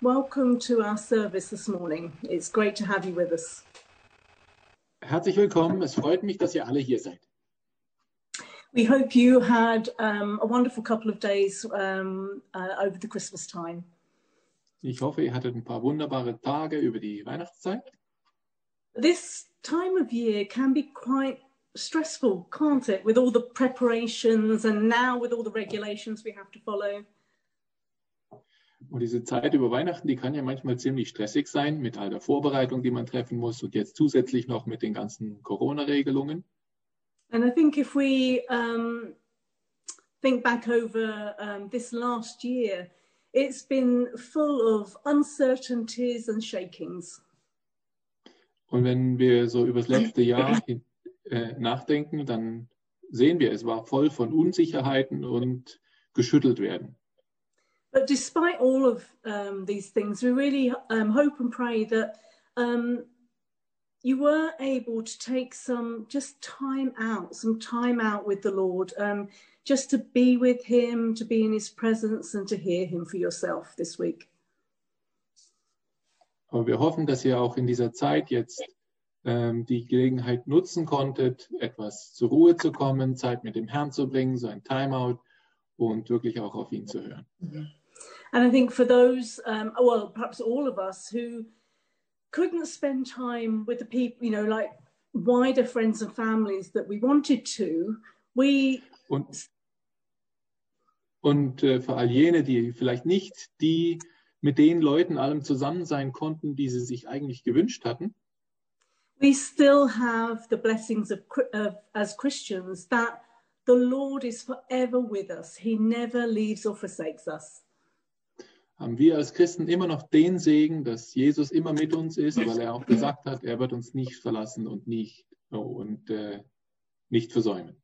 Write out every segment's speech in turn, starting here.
Welcome to our service this morning. It's great to have you with us. Herzlich willkommen. Es freut mich, dass ihr alle hier seid. We hope you had um, a wonderful couple of days um, uh, over the Christmas time. Ich hoffe, ihr hattet ein paar wunderbare Tage über die Weihnachtszeit. This time of year can be quite stressful, can't it? With all the preparations and now with all the regulations we have to follow. Und diese Zeit über Weihnachten, die kann ja manchmal ziemlich stressig sein mit all der Vorbereitung, die man treffen muss und jetzt zusätzlich noch mit den ganzen Corona-Regelungen. And I think if we um, think back over um, this last year, it's been full of uncertainties and shakings. Und wenn wir so über das letzte Jahr äh, nachdenken, dann sehen wir, es war voll von Unsicherheiten und geschüttelt werden. But despite all of um, these things, we really um, hope and pray that um, you were able to take some just time out, some time out with the Lord, um, just to be with Him, to be in His presence, and to hear Him for yourself this week. Aber wir hoffen, dass ihr auch in dieser Zeit jetzt ähm, die Gelegenheit nutzen konntet, etwas zur Ruhe zu kommen, Zeit mit dem Herrn zu bringen, so ein Timeout und wirklich auch auf ihn zu hören. And I think for those, um, well, perhaps all of us who couldn't spend time with the people, you know, like wider friends and families that we wanted to, we Und, und äh, für all jene, die vielleicht nicht die mit den Leuten allem zusammen sein konnten, die sie sich eigentlich gewünscht hatten, we still have the blessings of, of as Christians that the Lord is forever with us. He never leaves or forsakes us. Haben wir als Christen immer noch den Segen, dass Jesus immer mit uns ist, weil er auch gesagt hat, er wird uns nicht verlassen und nicht, oh, und, äh, nicht versäumen.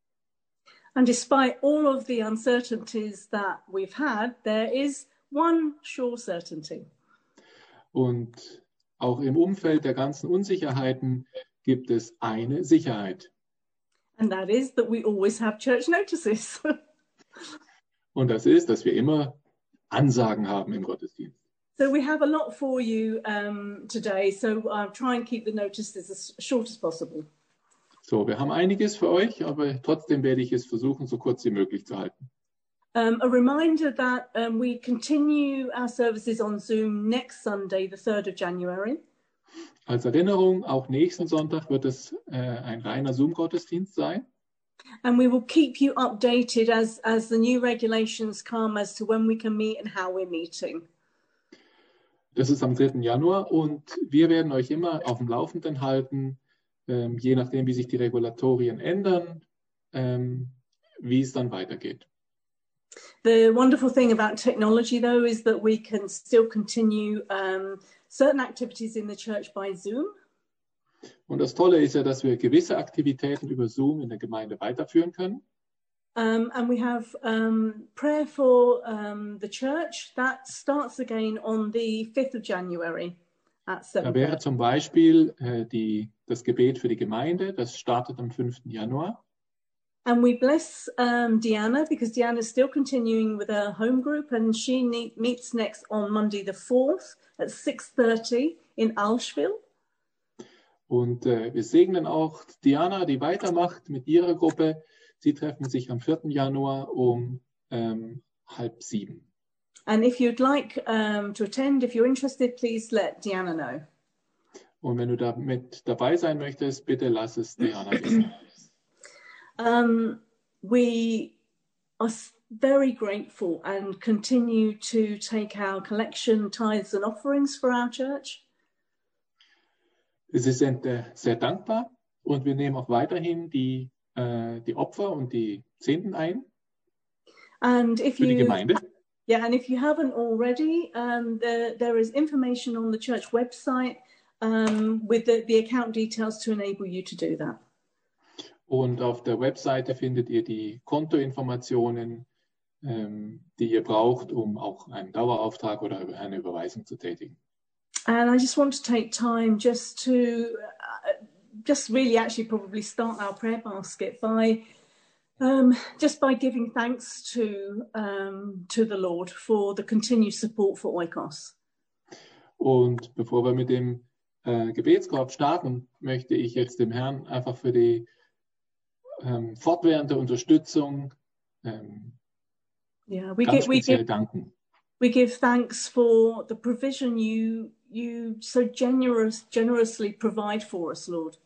And despite all of the uncertainties that we've had, there is one sure certainty. Und auch im Umfeld der ganzen Unsicherheiten gibt es eine Sicherheit. And that is that we always have church notices. Und das ist, dass wir immer Ansagen haben im Gottesdienst. so we have a lot for you um, today. So I'll try and keep the notices as short as possible. So, wir haben einiges für euch, aber trotzdem werde ich es versuchen, so kurz wie möglich zu halten. Um, a reminder that um, we continue our services on Zoom next Sunday, the 3rd of January. Als Erinnerung, auch nächsten Sonntag wird es äh, ein reiner Zoom-Gottesdienst sein. And we will keep you updated as, as the new regulations come as to when we can meet and how we're meeting. Das ist am 3. Januar und wir werden euch immer auf dem Laufenden halten, ähm, je nachdem, wie sich die Regulatorien ändern, ähm, wie es dann weitergeht. The wonderful thing about technology, though, is that we can still continue um, certain activities in the church by Zoom. Und das Tolle ist ja, dass wir gewisse Aktivitäten über Zoom in der Gemeinde weiterführen können. Um, and we have um, prayer for um, the church that starts again on the 5th of January at 7 Da wäre zum Beispiel äh, die, das Gebet für die Gemeinde, das startet am 5. Januar. And we bless Deanna because Deanna is still continuing with her home group and she meets next on Monday the 4th at 6.30 in Alshville. Und äh, wir segnen auch Diana, die weitermacht mit ihrer Gruppe. Sie treffen sich am 4. Januar um ähm, halb sieben. And if you'd like um, to attend, if you're interested, please let Deanna know. Und wenn du da mit dabei sein möchtest, bitte lass es Diana wissen. Um, we are very grateful and continue to take our collection, tithes, and offerings for our church. Sie sind äh, sehr dankbar und wir nehmen auch weiterhin die, äh, die Opfer und die Zehnten ein And if für die you, Gemeinde. yeah, and if you haven't already, um, there there is information on the church website um, with the, the account details to enable you to do that. Und auf der Webseite findet ihr die Kontoinformationen, ähm, die ihr braucht, um auch einen Dauerauftrag oder eine Überweisung zu tätigen. And I just want to take time just to, uh, just really actually probably start our prayer basket by um, just by giving thanks to um, to the Lord for the continued support for Oikos. Und bevor wir mit dem äh, Gebetskorb starten, möchte ich jetzt dem Herrn einfach für die ähm, fortwährende Unterstützung ähm, Yeah, we ganz give we give danken. we give thanks for the provision you you so generous generously provide for us, Lord.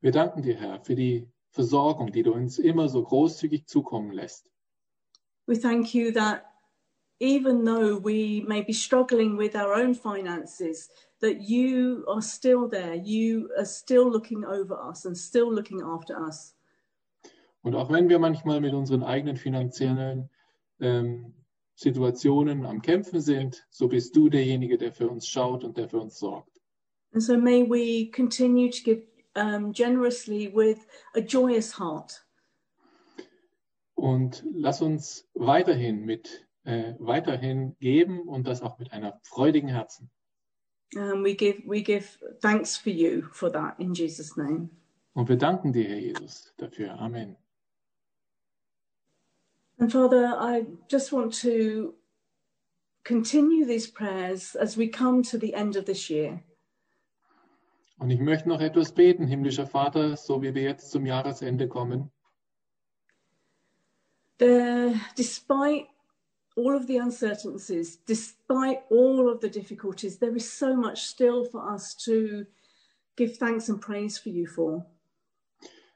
Wir danken dir, Herr, für die Versorgung, die du uns immer so großzügig zukommen lässt. We thank you that even though we may be struggling with our own finances, that you are still there. You are still looking over us and still looking after us. Und auch wenn wir manchmal mit unseren eigenen finanziellen ähm, Situationen am Kämpfen sind, so bist du derjenige, der für uns schaut und der für uns sorgt. And so may we continue to give um, generously with a joyous heart. Und lass uns weiterhin mit äh, weiterhin geben und das auch mit einer freudigen Herzen. And we give we give thanks for you for that in Jesus' name. Und wir danken dir, Herr Jesus, dafür. Amen. And Father, I just want to continue these prayers as we come to the end of this year. Und ich möchte noch etwas beten, himmlischer Vater, so wie wir jetzt zum Jahresende kommen. There, despite all of the uncertainties, despite all of the difficulties, there is so much still for us to give thanks and praise for you for.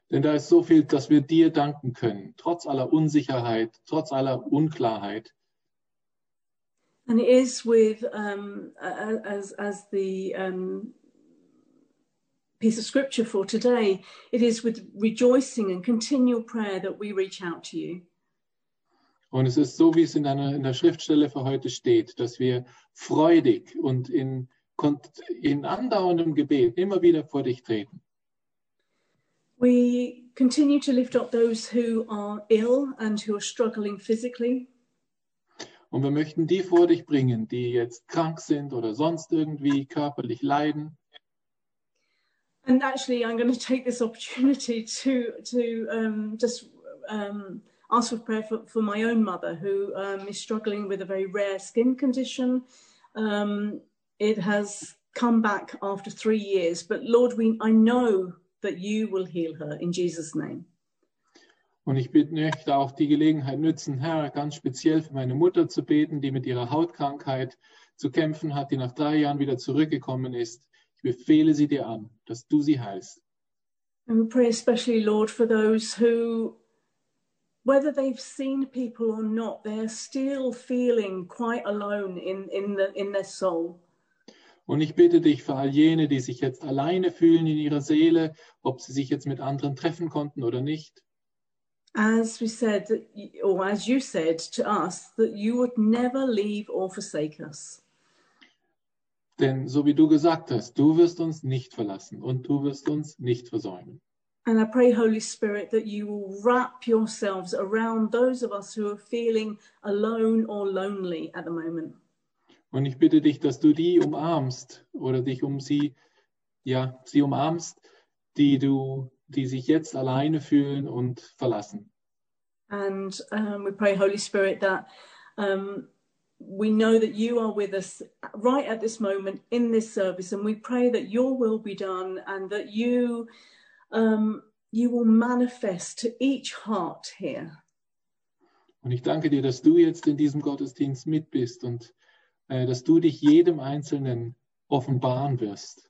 Denn da ist so viel, dass wir dir danken können, trotz aller Unsicherheit, trotz aller Unklarheit. And it is with, um, as, as the um, piece of scripture for today, it is with rejoicing and continual prayer that we reach out to you. Und es ist so, wie es in, einer, in der Schriftstelle für heute steht, dass wir freudig und in, in andauerndem Gebet immer wieder vor dich treten. We continue to lift up those who are ill and who are struggling physically. Und wir möchten die vor dich bringen, die jetzt krank sind oder sonst irgendwie körperlich leiden. And actually, I'm going to take this opportunity to to um, just um, ask for prayer for, for my own mother, who um, is struggling with a very rare skin condition. Um, it has come back after three years, but Lord, we I know that you will heal her in Jesus' name. Und ich bitte- möchte auch die Gelegenheit nützen, Herr, ganz speziell für meine Mutter zu beten, die mit ihrer Hautkrankheit zu kämpfen hat, die nach drei Jahren wieder zurückgekommen ist. Ich befehle sie dir an, dass du sie heilst. And we pray especially, Lord, for those who, whether they've seen people or not, they're still feeling quite alone in in the in their soul. Und ich bitte dich für all jene, die sich jetzt alleine fühlen in ihrer Seele, ob sie sich jetzt mit anderen treffen konnten oder nicht. as we said, or as you said to us, that you would never leave or forsake us. Denn so wie du gesagt hast, du wirst uns nicht verlassen und du wirst uns nicht versäumen. And I pray, Holy Spirit, that you will wrap yourselves around those of us who are feeling alone or lonely at the moment. Und ich bitte dich, dass du die umarmst oder dich um sie, ja, sie umarmst, die du, die sich jetzt alleine fühlen und verlassen. And um, we pray, Holy Spirit, that um, we know that you are with us right at this moment in this service, and we pray that your will be done and that you um, you will manifest to each heart here. Und ich danke dir, dass du jetzt in diesem Gottesdienst mit bist und dass du dich jedem Einzelnen offenbaren wirst.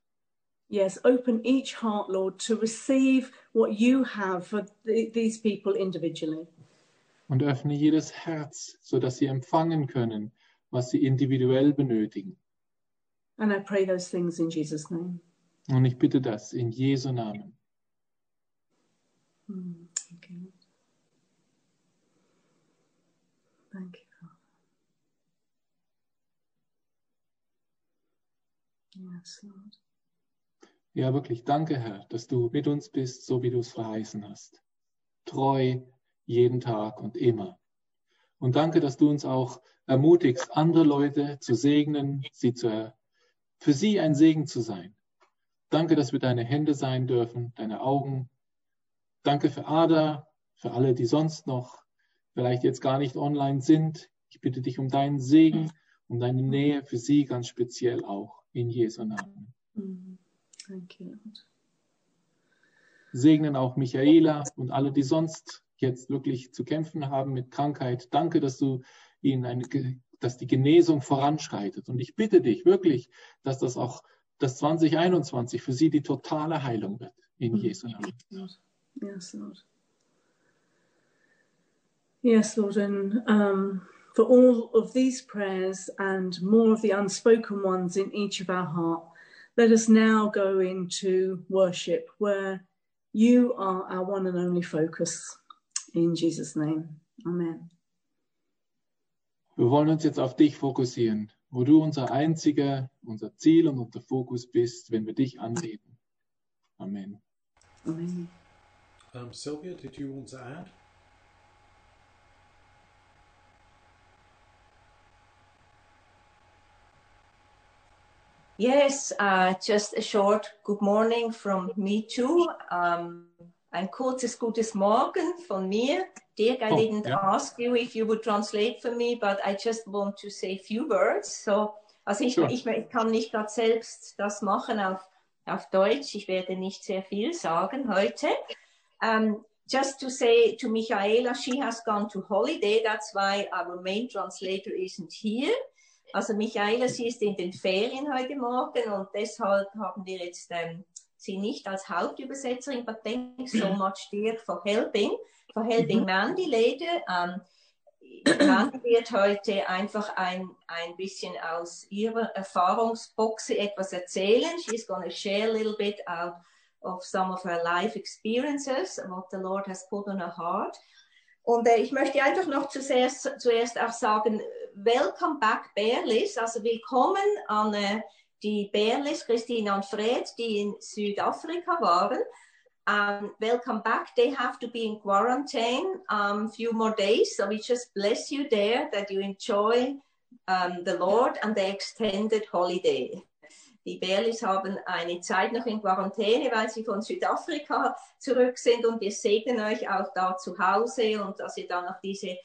Yes, open each heart, Lord, to receive what you have for th- these people individually. Und öffne jedes Herz, sodass sie empfangen können, was sie individuell benötigen. And I pray those things in Jesus' name. Und ich bitte das in Jesu Namen. Hmm, Thank you. Thank you, Father. Ja, wirklich, danke, Herr, dass du mit uns bist, so wie du es verheißen hast. Treu jeden Tag und immer. Und danke, dass du uns auch ermutigst, andere Leute zu segnen, sie zu, für sie ein Segen zu sein. Danke, dass wir deine Hände sein dürfen, deine Augen. Danke für Ada, für alle, die sonst noch vielleicht jetzt gar nicht online sind. Ich bitte dich um deinen Segen um deine Nähe für sie ganz speziell auch in Jesu Namen. You, Lord. Segnen auch Michaela und alle, die sonst jetzt wirklich zu kämpfen haben mit Krankheit. Danke, dass du ihnen eine, dass die Genesung voranschreitet. Und ich bitte dich wirklich, dass das auch das 2021 für sie die totale Heilung wird in Jesu Namen. Yes, Lord. Yes, Lord, and um, for all of these prayers and more of the unspoken ones in each of our heart, let us now go into worship where you are our one and only focus. In Jesus' name. Amen. Wir wollen uns jetzt auf dich fokussieren, wo du unser einziger, unser Ziel und unser Fokus bist, wenn wir dich anbeten. Amen. Amen. Um, Sylvia, did you want to add? Yes, uh, just a short good morning from me too. Um, ein kurzes gutes Morgen von mir. Dirk, I Oh, didn't yeah. ask you if you would translate for me, but I just want to say a few words. So, also ich, Sure. ich, ich kann nicht gerade selbst das machen auf, auf Deutsch. Ich werde nicht sehr viel sagen heute. Um, just to say to Michaela, she has gone to holiday. That's why our main translator isn't here. Also Michaela, sie ist in den Ferien heute Morgen und deshalb haben wir jetzt ähm, sie nicht als Hauptübersetzerin, but thanks so much Dirk for helping, for helping Mandy later. Ähm, Mandy wird heute einfach ein, ein bisschen aus ihrer Erfahrungsboxe etwas erzählen. She's going to share a little bit out of some of her life experiences, what the Lord has put on her heart. Und äh, ich möchte einfach noch zuerst, zuerst auch sagen, welcome back Berlis, also willkommen an äh, die Berlis, Christine und Fred, die in Südafrika waren. Um, welcome back. They have to be in quarantine a um, few more days, so we just bless you there that you enjoy um, the Lord and the extended holiday. Die Berlis haben eine Zeit noch in Quarantäne, weil sie von Südafrika zurück sind und wir segnen euch auch da zu Hause und dass ihr dann noch diese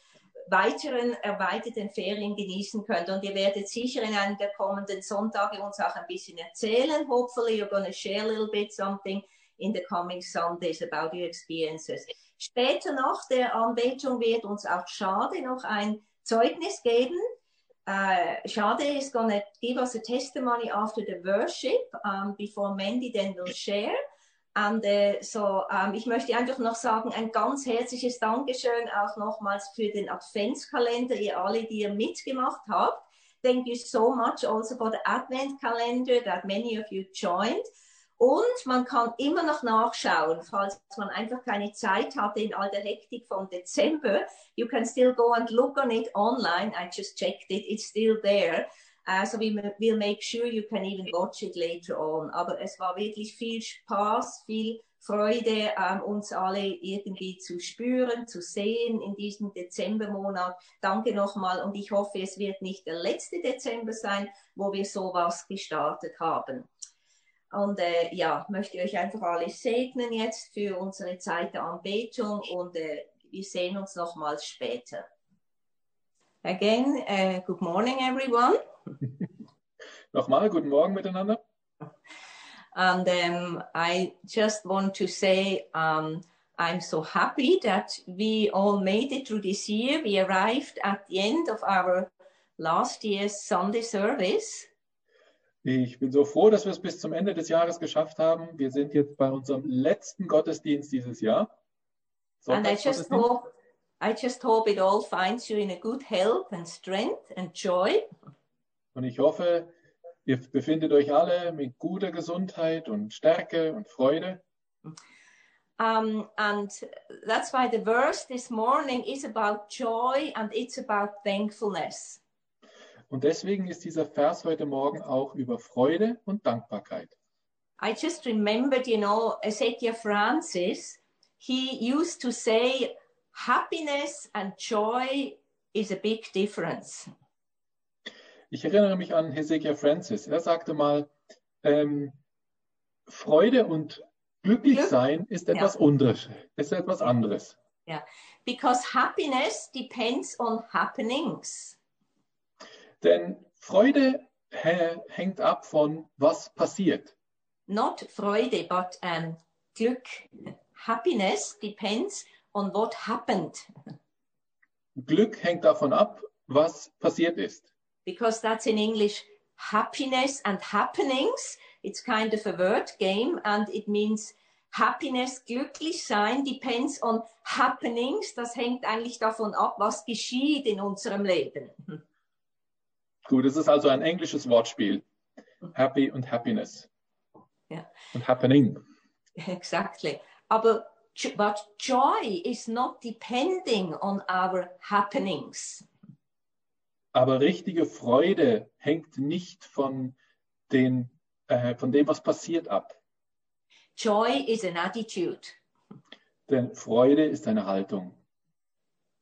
weiteren erweiterten Ferien genießen könnt. Und ihr werdet sicher in einem der kommenden Sonntage uns auch ein bisschen erzählen. Hopefully you're going to share a little bit something in the coming Sundays about your experiences. Später nach der Anbetung wird uns auch Schade noch ein Zeugnis geben. Uh, Shade is going to give us a testimony after the worship um, before Mandy then will share. Und äh, so, ähm, ich möchte einfach noch sagen, ein ganz herzliches Dankeschön auch nochmals für den Adventskalender, ihr alle, die ihr mitgemacht habt. Thank you so much also for the Advent calendar that many of you joined. Und man kann immer noch nachschauen, falls man einfach keine Zeit hatte in all der Hektik vom Dezember. You can still go and look on it online. I just checked it. It's still there. Uh, so we will make sure you can even watch it later on. Aber es war wirklich viel Spaß, viel Freude, ähm, uns alle irgendwie zu spüren, zu sehen in diesem Dezembermonat. Danke nochmal und ich hoffe, es wird nicht der letzte Dezember sein, wo wir sowas gestartet haben. Und äh, ja, möchte euch einfach alle segnen jetzt für unsere Zeit der Anbetung und äh, wir sehen uns nochmals später. Again, uh, good morning everyone. Nochmal, guten Morgen miteinander. And um, I just want to say um, I'm so happy that we all made it through this year. We arrived at the end of our last year's Sunday service. Ich bin so froh, dass wir es bis zum Ende des Jahres geschafft haben. Wir sind jetzt bei unserem letzten Gottesdienst dieses Jahr. And I just hope, I just hope it all finds you in a good health and strength and joy. Und ich hoffe, ihr befindet euch alle mit guter Gesundheit und Stärke und Freude. Um, and that's why the verse this morning is about joy and it's about thankfulness. Und deswegen ist dieser Vers heute Morgen auch über Freude und Dankbarkeit. I just remembered, you know, Ezekiel Francis, he used to say, happiness and joy is a big difference. Ich erinnere mich an Hezekiah Francis. Er sagte mal, ähm, Freude und glücklich Glück? sein ist etwas, anderes, ist etwas anderes. Because happiness depends on happenings. Denn Freude hä- hängt ab von, was passiert. Not Freude, but um, Glück, happiness depends on what happened. Glück hängt davon ab, was passiert ist. Because that's in English happiness and happenings. It's kind of a word game and it means happiness, glücklich sein depends on happenings. Das hängt eigentlich davon ab, was geschieht in unserem Leben. Gut, es ist also ein englisches Wortspiel. Happy und Happiness. Ja. Und Happening. exactly. Aber but joy is not depending on our happenings. Aber richtige Freude hängt nicht von, den, äh, von dem, was passiert ab. Joy is an attitude. Denn Freude ist eine Haltung.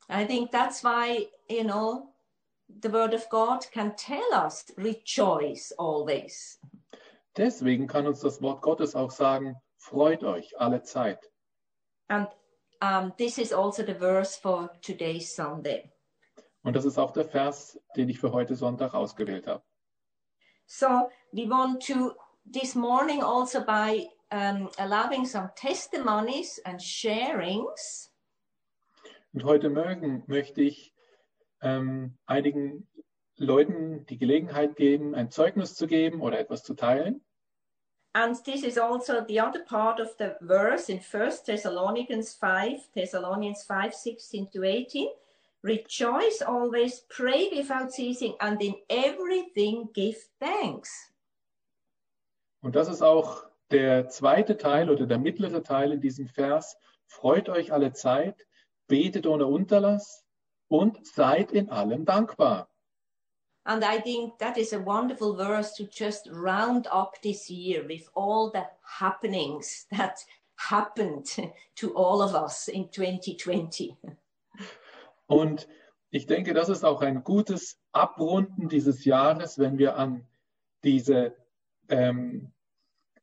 I think that's why, you know, the word of God can tell us rejoice always. Deswegen kann uns das Wort Gottes auch sagen, freut euch alle Zeit. And um, this is also the verse for today's Sunday. Und das ist auch der Vers, den ich für heute Sonntag ausgewählt habe. So we want to this morning also by um, allowing some testimonies and sharings. Und heute Morgen möchte ich ähm, einigen Leuten die Gelegenheit geben, ein Zeugnis zu geben oder etwas zu teilen. And this is also the other part of the verse in First Thessalonians 5, Thessalonians 5, 16 to 18. Rejoice always, pray without ceasing, and in everything give thanks. Und das ist auch der zweite Teil oder der mittlere Teil in diesem Vers. Freut euch alle Zeit, betet ohne Unterlass und seid in allem dankbar. And I think that is a wonderful verse to just round up this year with all the happenings that happened to all of us in 2020. Und ich denke, das ist auch ein gutes Abrunden dieses Jahres, wenn wir an diese ähm,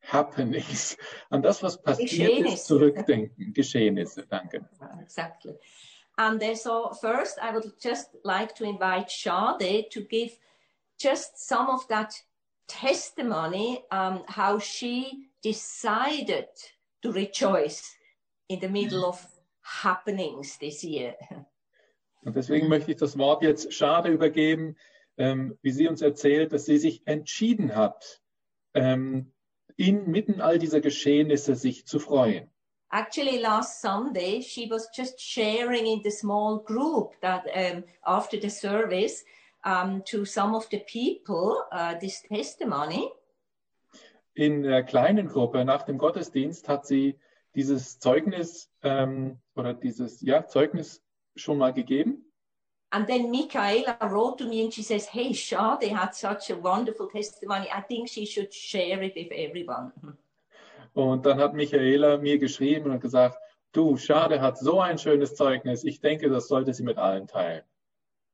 Happenings, an das, was passiert ist, zurückdenken. Geschehnisse, danke. Exactly. And so first, I would just like to invite Shade to give just some of that testimony um, how she decided to rejoice in the middle of happenings this year. Und deswegen möchte ich das Wort jetzt Schade übergeben, ähm, wie sie uns erzählt, dass sie sich entschieden hat, ähm, inmitten all dieser Geschehnisse sich zu freuen. Actually, last Sunday, she was just sharing in the small group that um, after the service um, to some of the people uh, this testimony. In der kleinen Gruppe nach dem Gottesdienst hat sie dieses Zeugnis ähm, oder dieses ja, Zeugnis schon mal gegeben. And then Michaela wrote to me and she says, Hey, Shade had such a wonderful testimony. I think she should share it with everyone. Und dann hat Michaela mir geschrieben und gesagt, du, Schade hat so ein schönes Zeugnis. Ich denke, das sollte sie mit allen teilen.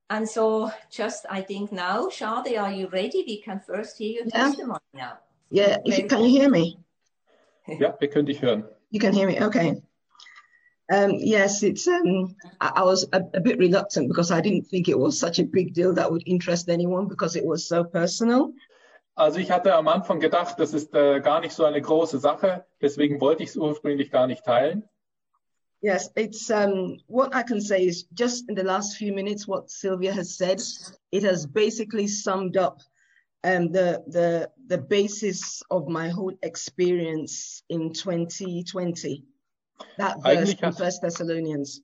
And so, just I think now, Shade, are you ready? We can first hear your Yeah. testimony now. Yeah, if you, can you hear me? Ja, wir können dich hören. You can hear me. Okay. Um, yes, it's. Um, I, I was a, a bit reluctant because I didn't think it was such a big deal that would interest anyone because it was so personal. Also ich hatte am Anfang gedacht, das ist äh, gar nicht so eine große Sache. Deswegen wollte ich es ursprünglich gar nicht teilen. Yes, it's. Um, what I can say is just in the last few minutes, what Sylvia has said, it has basically summed up um, the the the basis of my whole experience in 2020. That verse First Thessalonians.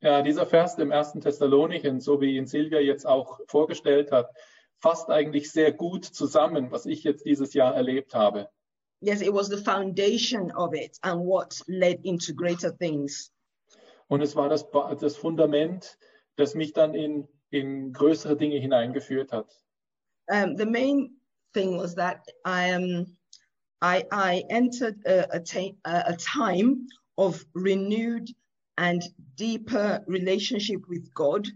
Ja, dieser Vers im ersten Thessalonichen, so wie ihn Silvia jetzt auch vorgestellt hat, fasst eigentlich sehr gut zusammen, was ich jetzt dieses Jahr erlebt habe. Yes, it was the foundation of it and what led into greater things. Und es war das, das Fundament, das mich dann in, in größere Dinge hineingeführt hat. Um, the main thing was that I um, I, I entered a, a a time of renewed and deeper relationship with God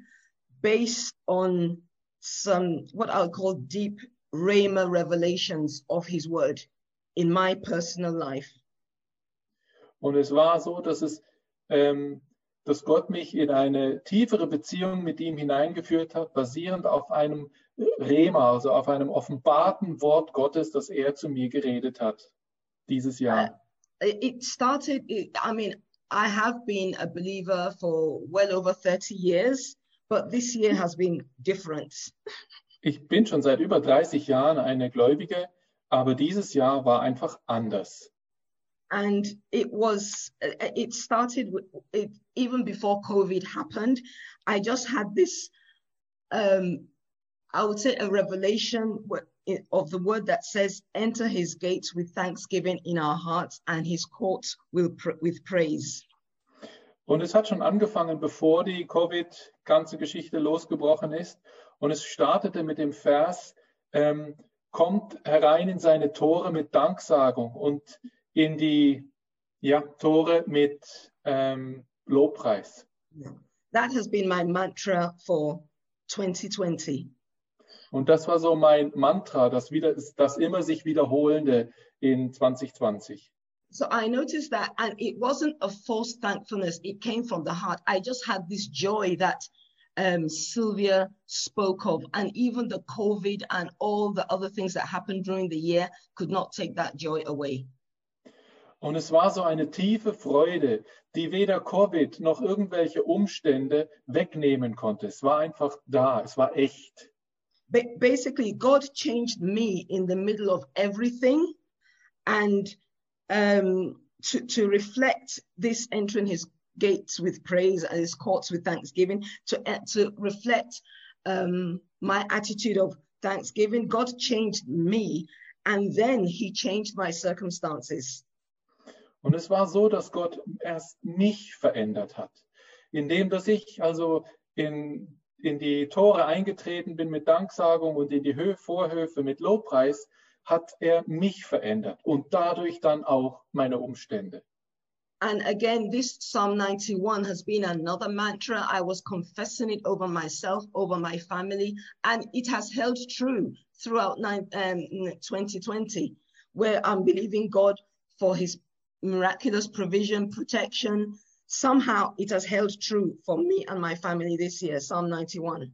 based on some what I'll call deep Rhema revelations of his word in my personal life. Und es war so, dass es ähm, dass Gott mich in eine tiefere Beziehung mit ihm hineingeführt hat, basierend auf einem Rema, also auf einem offenbarten Wort Gottes, das er zu mir geredet hat dieses Jahr. It started, I mean, I have been a believer for well over 30 years, but this year has been different. Ich bin schon seit über 30 Jahren eine Gläubige, aber dieses Jahr war einfach anders. and it was it started with it even before covid happened i just had this um i would say a revelation of the word that says enter his gates with thanksgiving in our hearts and his courts with praise und es hat schon angefangen bevor die covid ganze geschichte losgebrochen ist und es startete mit dem vers ähm, kommt herein in seine tore mit danksagung und in die ja, Tore mit ähm, Lobpreis. That has been my mantra for 2020. Und das war so mein Mantra, das, wieder, das immer sich wiederholende in 2020. So I noticed that, and it wasn't a false thankfulness, it came from the heart. I just had this joy that um, Sylvia spoke of, and even the COVID and all the other things that happened during the year could not take that joy away. Und es war so eine tiefe Freude, die weder Covid noch irgendwelche Umstände wegnehmen konnte. Es war einfach da, es war echt. Basically, God changed me in the middle of everything and um, to, to reflect this entering his gates with praise and his courts with thanksgiving, to, uh, to reflect um, my attitude of thanksgiving. God changed me and then he changed my circumstances. Und es war so, dass Gott erst mich verändert hat, indem dass ich also in, in die Tore eingetreten bin mit Danksagung und in die Hö Vorhöfe mit Lobpreis, hat er mich verändert und dadurch dann auch meine Umstände. And again, this Psalm 91 has been another mantra. I was confessing it over myself, over my family, and it has held true throughout um, 2020, where I'm believing God for his miraculous provision, protection. Somehow it has held true for me and my family this year, Psalm 91.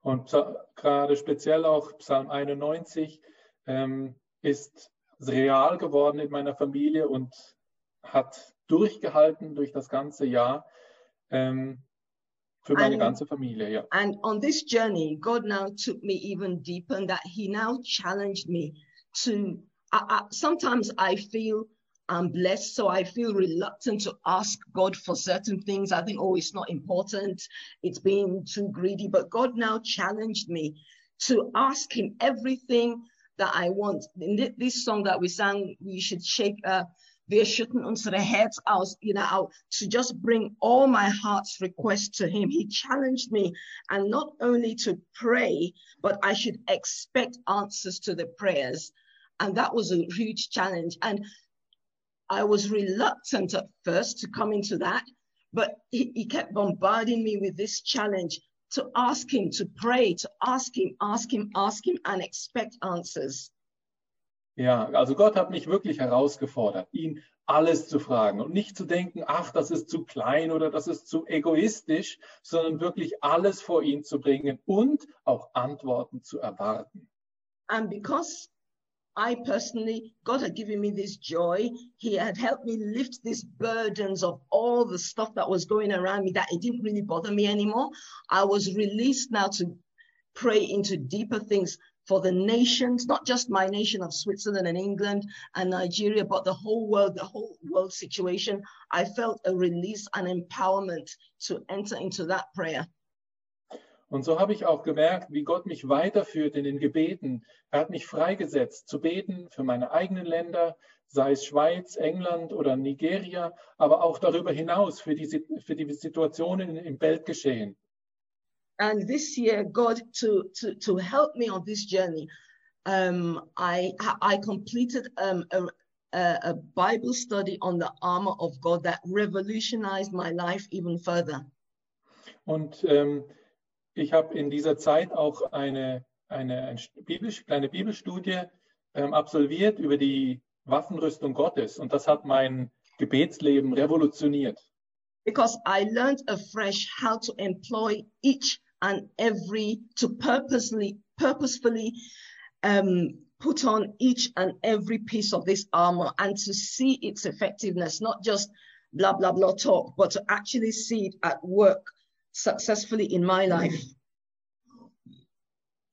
Und gerade speziell auch Psalm 91 ähm, ist real geworden in meiner Familie und hat durchgehalten durch das ganze Jahr ähm, für meine and, ganze Familie. Ja. And on this journey, God now took me even deeper, and that He now challenged me to. I, I, sometimes I feel I'm blessed, so I feel reluctant to ask God for certain things. I think, oh, it's not important. It's being too greedy. But God now challenged me to ask Him everything that I want. In this song that we sang, we should shake. Uh, wir schütten unsere Herz aus, you know, to just bring all my heart's requests to him. He challenged me and not only to pray, but I should expect answers to the prayers. And that was a huge challenge. And I was reluctant at first to come into that, but he, he kept bombarding me with this challenge to ask him, to pray, to ask him, ask him, ask him, and expect answers. Ja, also Gott hat mich wirklich herausgefordert, ihn alles zu fragen und nicht zu denken, ach, das ist zu klein oder das ist zu egoistisch, sondern wirklich alles vor ihn zu bringen und auch Antworten zu erwarten. And because I personally, God had given me this joy. He had helped me lift these burdens of all the stuff that was going around me that it didn't really bother me anymore. I was released now to pray into deeper things for the nations, not just my nation of Switzerland and England and Nigeria, but the whole world, the whole world situation. I felt a release and empowerment to enter into that prayer. Und so habe ich auch gemerkt, wie Gott mich weiterführt in den Gebeten. Er hat mich freigesetzt zu beten für meine eigenen Länder, sei es Schweiz, England oder Nigeria, aber auch darüber hinaus für die, für die Situationen im Weltgeschehen. And this year, God, to, to, to help me on this journey, um, I, I completed um, a, a, Bible study on the armor of God that revolutionized my life even further. Und ähm, ich habe in dieser Zeit auch eine, eine, Bibel, kleine Bibelstudie ähm, absolviert über die Waffenrüstung Gottes und das hat mein Gebetsleben revolutioniert. because I learned afresh how to employ each and every to purposely purposefully um, put on each and every piece of this armor and to see its effectiveness, not just blah blah blah talk, but to actually see it at work successfully in my life.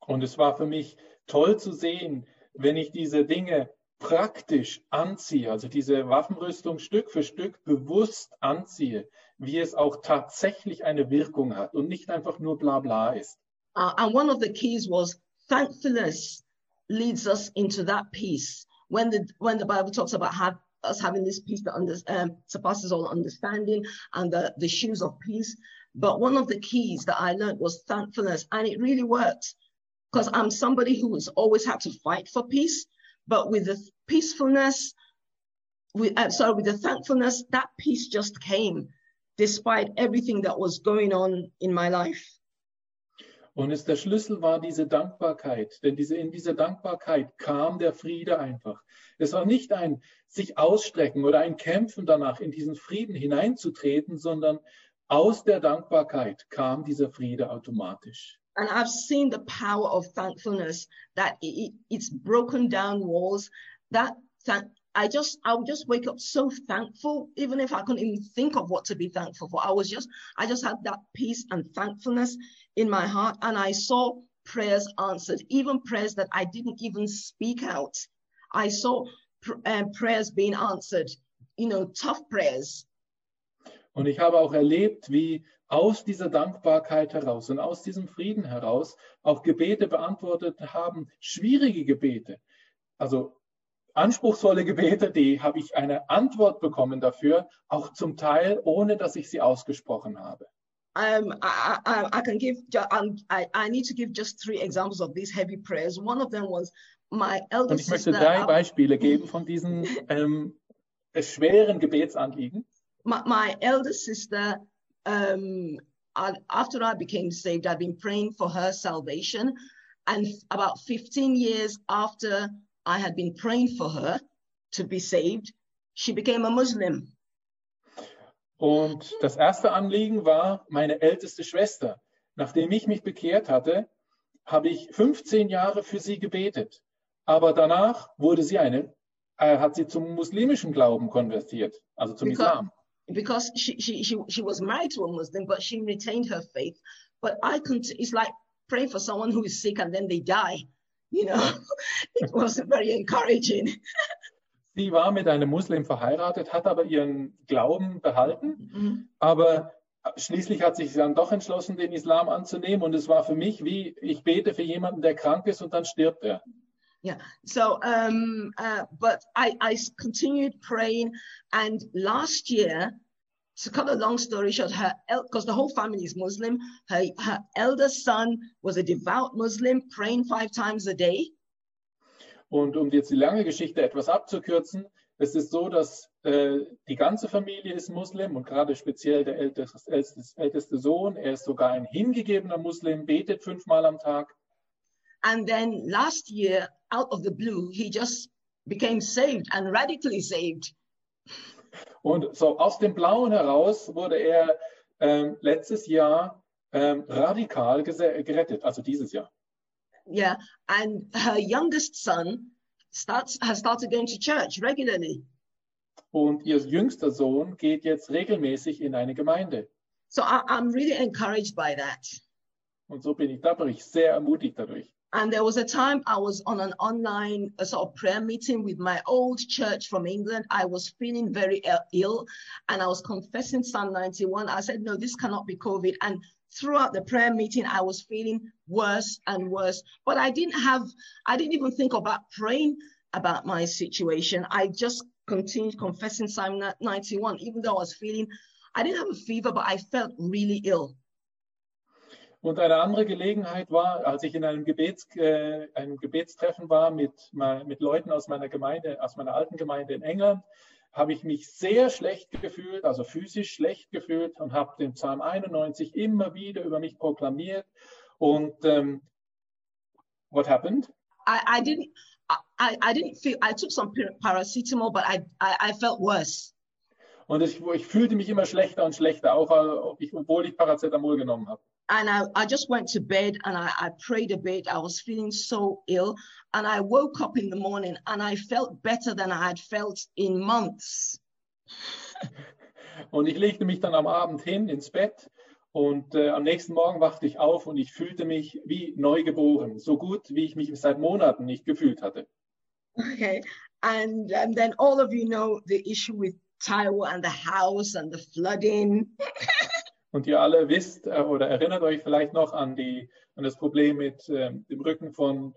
Und es war für mich toll zu sehen, wenn ich diese Dinge praktisch anziehe, also diese Waffenrüstung Stück für Stück bewusst anziehe, wie es auch tatsächlich eine Wirkung hat und nicht einfach nur bla bla ist. Uh, and one of the keys was thankfulness leads us into that peace. When the when the Bible talks about have, us having this peace that under, um, surpasses all understanding and the, the shoes of peace. But one of the keys that I learned was thankfulness, and it really worked because I'm somebody who has always had to fight for peace. But with the peacefulness, with uh, sorry, with the thankfulness, that peace just came, despite everything that was going on in my life. Und es der Schlüssel war diese Dankbarkeit, denn diese, in dieser Dankbarkeit kam der Friede einfach. Es war nicht ein sich ausstrecken oder ein Kämpfen danach, in diesen Frieden hineinzutreten, sondern aus der Dankbarkeit kam dieser Friede automatisch. And I've seen the power of thankfulness that it, it's broken down walls. That thank, I just I would just wake up so thankful, even if I couldn't even think of what to be thankful for. I was just I just had that peace and thankfulness in my heart, and I saw prayers answered, even prayers that I didn't even speak out. I saw pr- uh, prayers being answered, you know, tough prayers. Und ich habe auch erlebt, wie aus dieser Dankbarkeit heraus und aus diesem Frieden heraus auch Gebete beantwortet haben, schwierige Gebete. Also anspruchsvolle Gebete, die habe ich eine Antwort bekommen dafür, auch zum Teil ohne, dass ich sie ausgesprochen habe. Um, I, I, I can give, I, I need to give just three examples of these heavy prayers. One of them was my Und elder ich möchte drei Beispiele geben von diesen ähm, schweren Gebetsanliegen. My, my elder sister, um, I, after I became saved, I've been praying for her salvation. And about 15 years after I had been praying for her to be saved, she became a Muslim. Und das erste Anliegen war meine älteste Schwester. Nachdem ich mich bekehrt hatte, habe ich 15 Jahre für sie gebetet. Aber danach wurde sie eine, äh, hat sie zum muslimischen Glauben konvertiert, also zum Because- Islam. Because she, she, she, she was married to a Muslim, but she retained her faith. But I couldn't, it's like praying for someone who is sick and then they die. You know, it wasn't very encouraging. Sie war mit einem Muslim verheiratet, hat aber ihren Glauben behalten, Mhm. aber schließlich hat sich dann doch entschlossen, den Islam anzunehmen. Und es war für mich wie, ich bete für jemanden, der krank ist und dann stirbt er. Yeah. So, um, uh, but I, I continued praying. And last year, to cut a long story short, her, because the whole family is Muslim, her, her elder son was a devout Muslim, praying five times a day. Und um jetzt die lange Geschichte etwas abzukürzen, es ist so, dass äh, die ganze Familie ist Muslim und gerade speziell der älteste, älteste, älteste Sohn, er ist sogar ein hingegebener Muslim, betet fünfmal am Tag. And then last year, out of the blue, he just became saved and radically saved. Und so aus dem Blauen heraus wurde er ähm, letztes Jahr ähm, radikal gerettet, also dieses Jahr. Yeah. And her youngest son starts, has started going to church regularly. Und ihr jüngster Sohn geht jetzt regelmäßig in eine Gemeinde. So I, I'm really encouraged by that. Und so bin ich, da bin ich sehr ermutigt dadurch. And there was a time I was on an online uh, sort of prayer meeting with my old church from England. I was feeling very ill and I was confessing Psalm 91. I said, no, this cannot be COVID. And throughout the prayer meeting, I was feeling worse and worse. But I didn't have, I didn't even think about praying about my situation. I just continued confessing Psalm 91, even though I was feeling, I didn't have a fever, but I felt really ill. Und eine andere Gelegenheit war, als ich in einem, Gebets, äh, einem Gebetstreffen war mit, mit Leuten aus meiner Gemeinde, aus meiner alten Gemeinde in England, habe ich mich sehr schlecht gefühlt, also physisch schlecht gefühlt und habe den Psalm 91 immer wieder über mich proklamiert. Und ähm, what happened? I, I didn't I, I didn't feel I took some par- paracetamol, but I, I I felt worse. Und ich, ich fühlte mich immer schlechter und schlechter, auch äh, obwohl ich Paracetamol genommen habe. And I, I just went to bed and I, I prayed a bit. I was feeling so ill. And I woke up in the morning and I felt better than I had felt in months. Und ich legte mich dann am Abend hin ins Bett und äh, am nächsten Morgen wachte ich auf und ich fühlte mich wie neugeboren, so gut wie ich mich seit Monaten nicht gefühlt hatte. Okay. And, and then all of you know the issue with Taiwan and the house and the flooding. Und ihr alle wisst äh, oder erinnert euch vielleicht noch an, die, an das Problem mit äh, dem Rücken von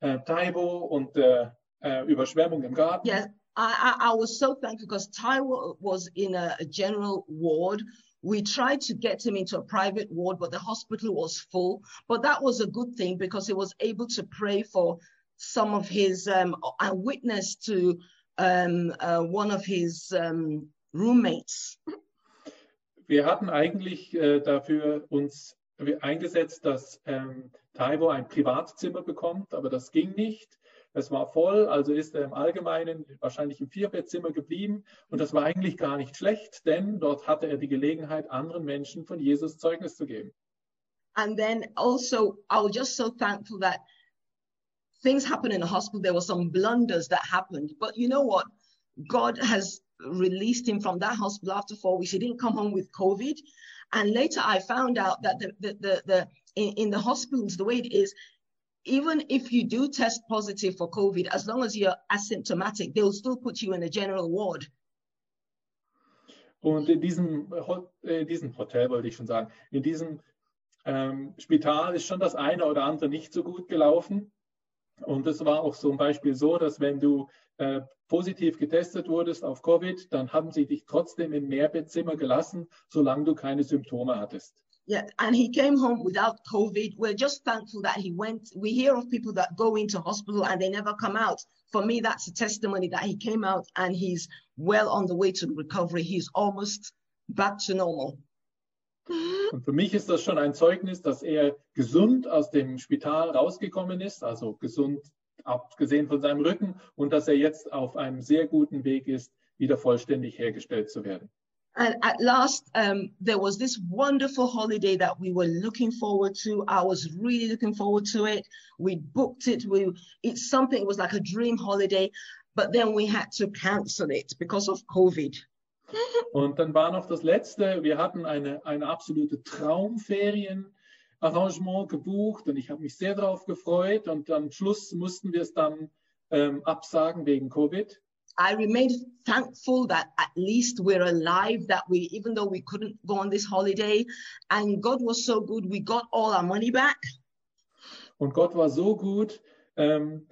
äh, Taibo und der äh, Überschwemmung im Garten. Yes, I, I, was so thankful because Taiwo was in a, a general ward. We tried to get him into a private ward, but the hospital was full. But that was a good thing because he was able to pray for some of his um, and witness to um, uh, one of his um, roommates. Wir hatten eigentlich äh, dafür uns eingesetzt, dass ähm, Taiwo ein Privatzimmer bekommt, aber das ging nicht. Es war voll, also ist er im Allgemeinen wahrscheinlich im Vierbettzimmer geblieben. Und das war eigentlich gar nicht schlecht, denn dort hatte er die Gelegenheit, anderen Menschen von Jesus Zeugnis zu geben. And then also, I was just so thankful that things happened in the hospital. There were some blunders that happened. But you know what? God has released him from that hospital after four weeks. He didn't come home with COVID. And later I found out that the, the, the, the in, in the hospitals, the way it is, even if you do test positive for COVID, as long as you're asymptomatic, they'll still put you in a general ward. Und in diesem, äh, diesem Hotel wollte ich schon sagen, in diesem ähm, Spital ist schon das eine oder andere nicht so gut gelaufen. Und es war auch zum Beispiel so, dass wenn du äh, positiv getestet wurdest auf Covid, dann haben sie dich trotzdem im Mehrbettzimmer gelassen, solange du keine Symptome hattest. Yeah, and he came home without COVID. We're just thankful that he went. We hear of people that go into hospital and they never come out. For me, that's a testimony that he came out and he's well on the way to recovery. He's almost back to normal. Und für mich ist das schon ein Zeugnis, dass er gesund aus dem Spital rausgekommen ist, also gesund abgesehen von seinem Rücken, und dass er jetzt auf einem sehr guten Weg ist, wieder vollständig hergestellt zu werden. And at last, um, there was this wonderful holiday that we were looking forward to. I was really looking forward to it. We booked it. We, it's something, it was like a dream holiday, but then we had to cancel it because of COVID. Und dann war noch das Letzte, wir hatten eine, eine absolute Traumferienarrangement gebucht und ich habe mich sehr darauf gefreut und am Schluss mussten wir es dann ähm, absagen wegen Covid. I remained thankful that at least we're alive, that we, even though we couldn't go on this holiday, and God was so good, we got all our money back. Und Gott war so gut. Ähm,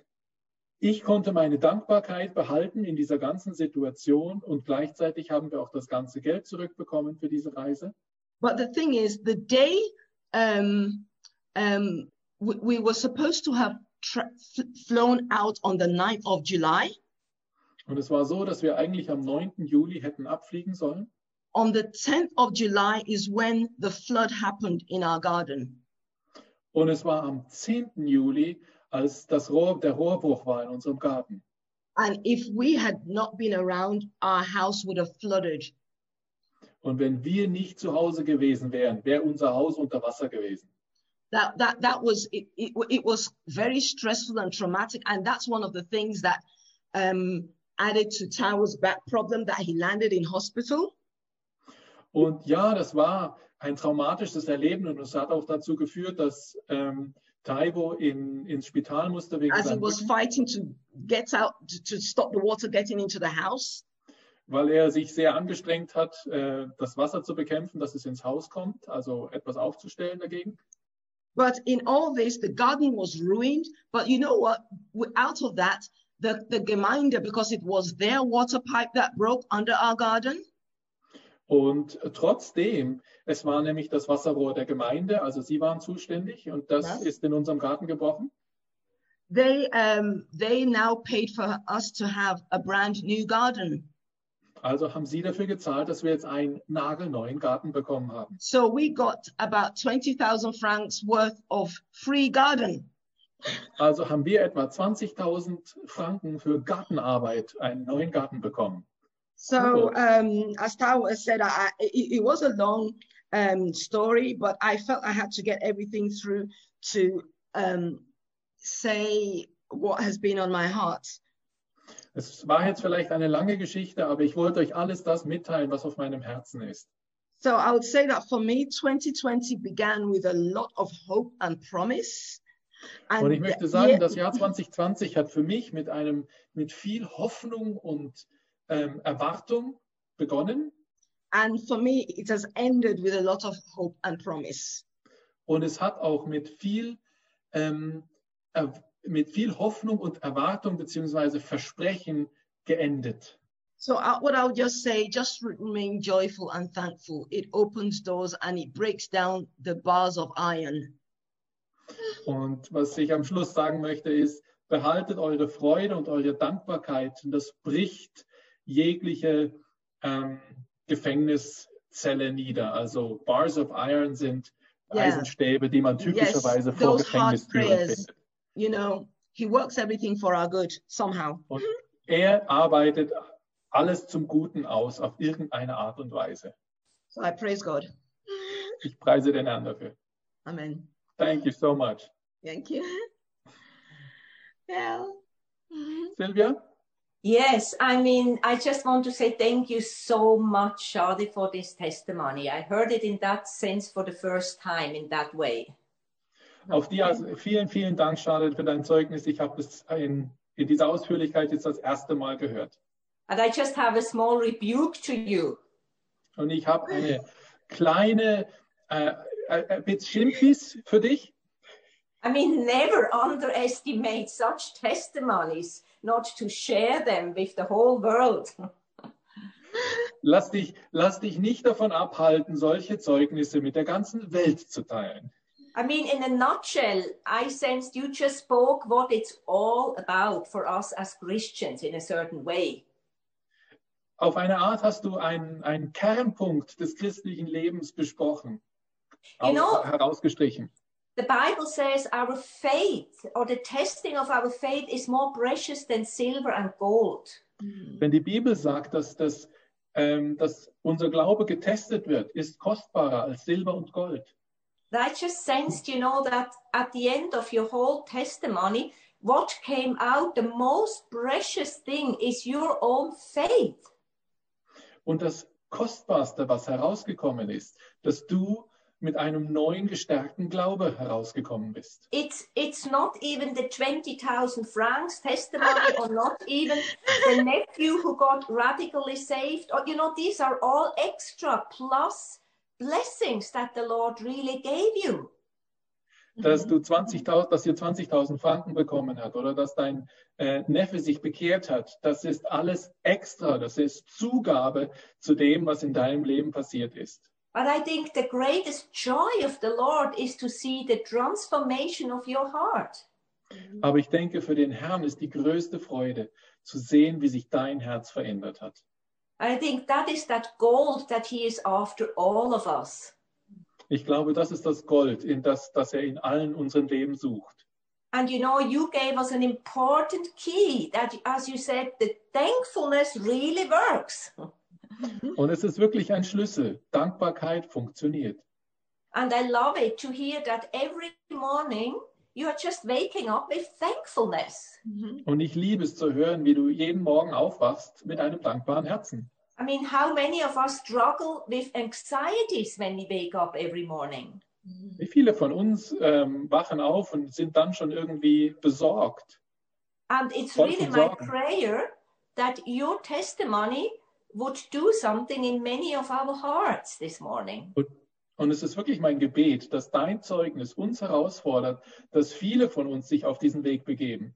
ich konnte meine Dankbarkeit behalten in dieser ganzen Situation und gleichzeitig haben wir auch das ganze Geld zurückbekommen für diese Reise. But the thing is, the day um, um, we, we were supposed to have flown out on the 9th of July. Und es war so, dass wir eigentlich am 9. Juli hätten abfliegen sollen. On the 10th of July is when the flood happened in our garden. Und es war am 10. Juli, als das Rohr, der Rohrbruch war in unserem Garten. And if we had not been around, our house would have flooded. Und wenn wir nicht zu Hause gewesen wären, wäre unser Haus unter Wasser gewesen. That that that was it, it. It was very stressful and traumatic, and that's one of the things that um, added to Tao's back problem that he landed in hospital. Und ja, das war ein traumatisches Erleben und es hat auch dazu geführt, dass ähm, Taibo in, ins Spital musste wegen as he was fighting to get out to, to stop the water getting into the house. weil er sich sehr angestrengt hat, äh, das Wasser zu bekämpfen, dass es ins Haus kommt, also etwas aufzustellen dagegen. But in all this, the garden was ruined. But you know what? Out of that, the, the Gemeinde, because it was their water pipe that broke under our garden, Und trotzdem, es war nämlich das Wasserrohr der Gemeinde, also sie waren zuständig und das Ja. ist in unserem Garten gebrochen. they um, they now paid for us to have a brand new garden. Also haben sie dafür gezahlt, dass wir jetzt einen nagelneuen Garten bekommen haben. So we got about 20,000 francs worth of free garden. Also haben wir etwa 20.000 Franken für Gartenarbeit, einen neuen Garten bekommen. So, um, as Tao said, I, it, it was a long um, story, but I felt I had to get everything through to um, say what has been on my heart. Es war jetzt vielleicht eine lange Geschichte, aber ich wollte euch alles das mitteilen, was auf meinem Herzen ist. So I would say that for me, 2020 began with a lot of hope and promise. And Und ich möchte sagen, year- das Jahr 2020 hat für mich mit einem, mit viel Hoffnung und ähm, Erwartung begonnen. and for me, it has ended with a lot of hope and promise. Und es hat auch mit viel, ähm, mit viel Hoffnung und Erwartung beziehungsweise Versprechen geendet. So I, what I would just say, just remain joyful and thankful. It opens doors and it breaks down the bars of iron. Und was ich am Schluss sagen möchte, ist, behaltet eure Freude und eure Dankbarkeit. Und das bricht jegliche ähm, Gefängniszelle nieder. Also Bars of Iron sind Ja. Eisenstäbe, die man typischerweise vor those hard Gefängnistüren findet. You know, he works everything for our good somehow. Und er arbeitet alles zum Guten aus, auf irgendeine Art und Weise. So I praise God. Ich preise den Herrn dafür. Amen. Thank you so much. Thank you. Yeah. Silvia? Yes, I mean, I just want to say thank you so much, Shadi, for this testimony. I heard it in that sense for the first time in that way. Auf die, also vielen, vielen Dank, Charlotte, für dein Zeugnis. Ich habe es in, in dieser Ausführlichkeit jetzt das erste Mal gehört. And I just have a small rebuke to you. Und ich habe eine kleine äh, äh, ein bisschen Schimpfis für dich. I mean, never underestimate such testimonies, not to share them with the whole world. Lass dich, lass dich nicht davon abhalten, solche Zeugnisse mit der ganzen Welt zu teilen. I mean, in a nutshell, I sensed you just spoke what it's all about for us as Christians in a certain way. Auf eine Art hast du einen, einen Kernpunkt des christlichen Lebens besprochen, You know- au- herausgestrichen. The Bible says our faith or the testing of our faith is more precious than silver and gold. Mm. Wenn die Bibel sagt, dass, das, ähm, dass unser Glaube getestet wird, ist kostbarer als Silber und Gold. I just sensed, you know, that at the end of your whole testimony, what came out, the most precious thing is your own faith. Und das Kostbarste, was herausgekommen ist, dass du mit einem neuen gestärkten Glaube herausgekommen bist. It's it's not even the 20,000 francs testimony or not even the nephew who got radically saved. Or, you know, these are all extra plus blessings that the Lord really gave you. Dass du 20.000, dass ihr 20.000 Franken bekommen hat oder dass dein äh, Neffe sich bekehrt hat, das ist alles extra, das ist Zugabe zu dem, was in deinem Leben passiert ist. But I think the greatest joy of the Lord is to see the transformation of your heart. Aber ich denke, für den Herrn ist die größte Freude zu sehen, wie sich dein Herz verändert hat. I think that is that gold that He is after all of us. Ich glaube, das ist das Gold, in das, das er in allen unseren Leben sucht. And you know, you gave us an important key that, as you said, the thankfulness really works. Und es ist wirklich ein Schlüssel. Dankbarkeit funktioniert. And I love it to hear that every morning you are just waking up with thankfulness. Und ich liebe es zu hören, wie du jeden Morgen aufwachst mit einem dankbaren Herzen. I mean, how many of us struggle with anxieties when we wake up every morning? Wie viele von uns ähm, wachen auf und sind dann schon irgendwie besorgt? And it's really my prayer that your testimony would do something in many of our hearts this morning. Und es ist wirklich mein Gebet, dass dein Zeugnis uns herausfordert, dass viele von uns sich auf diesen Weg begeben.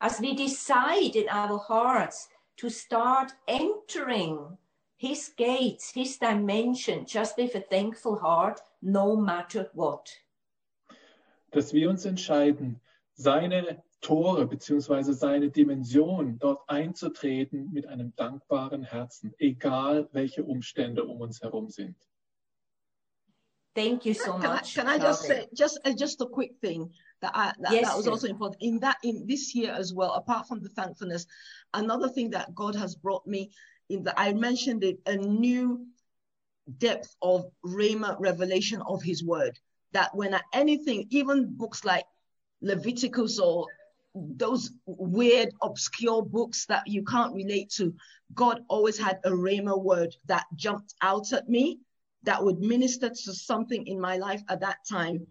As we decide in our hearts to start entering His gates, His dimension, just with a thankful heart, no matter what. Dass wir uns entscheiden, seine Tore bzw. seine Dimension dort einzutreten mit einem dankbaren Herzen, egal welche Umstände um uns herum sind. Thank you so Can I, much. can I just say just uh, just a quick thing That, I, that, Yes, that was sir. also important in that in this year as well. Apart from the thankfulness, another thing that God has brought me in that I mentioned it a new depth of Rhema revelation of His Word. That when I, anything, even books like Leviticus or those weird, obscure books that you can't relate to, God always had a Rhema word that jumped out at me that would minister to something in my life at that time.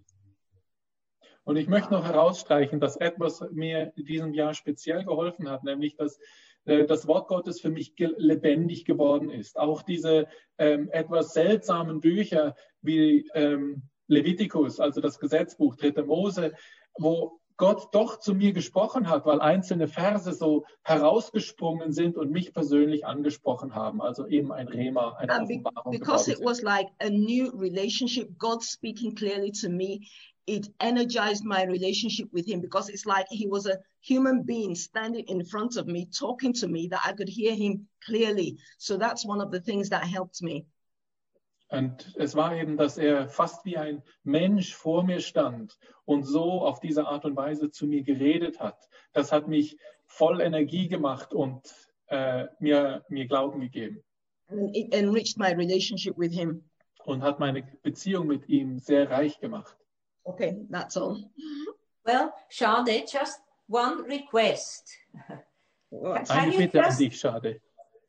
Und ich möchte noch herausstreichen, dass etwas mir in diesem Jahr speziell geholfen hat, nämlich dass äh, das Wort Gottes für mich lebendig geworden ist. Auch diese ähm, etwas seltsamen Bücher wie ähm, Levitikus, also das Gesetzbuch, Dritte Mose, wo Gott doch zu mir gesprochen hat, weil einzelne Verse so herausgesprungen sind und mich persönlich angesprochen haben. Also eben ein Rema, eine And Offenbarung. because it was like a new relationship, God speaking clearly to me, it energized my relationship with Him because it's like He was a human being standing in front of me, talking to me, that I could hear Him clearly. So that's one of the things that helped me. Und es war eben, dass er fast wie ein Mensch vor mir stand und so auf diese Art und Weise zu mir geredet hat. Das hat mich voll Energie gemacht und äh, mir, mir Glauben gegeben And it enriched my relationship with Him. und hat meine Beziehung mit ihm sehr reich gemacht. Okay, that's all. Well, Shade, just one request. Well, Eine Bitte an dich, Schade.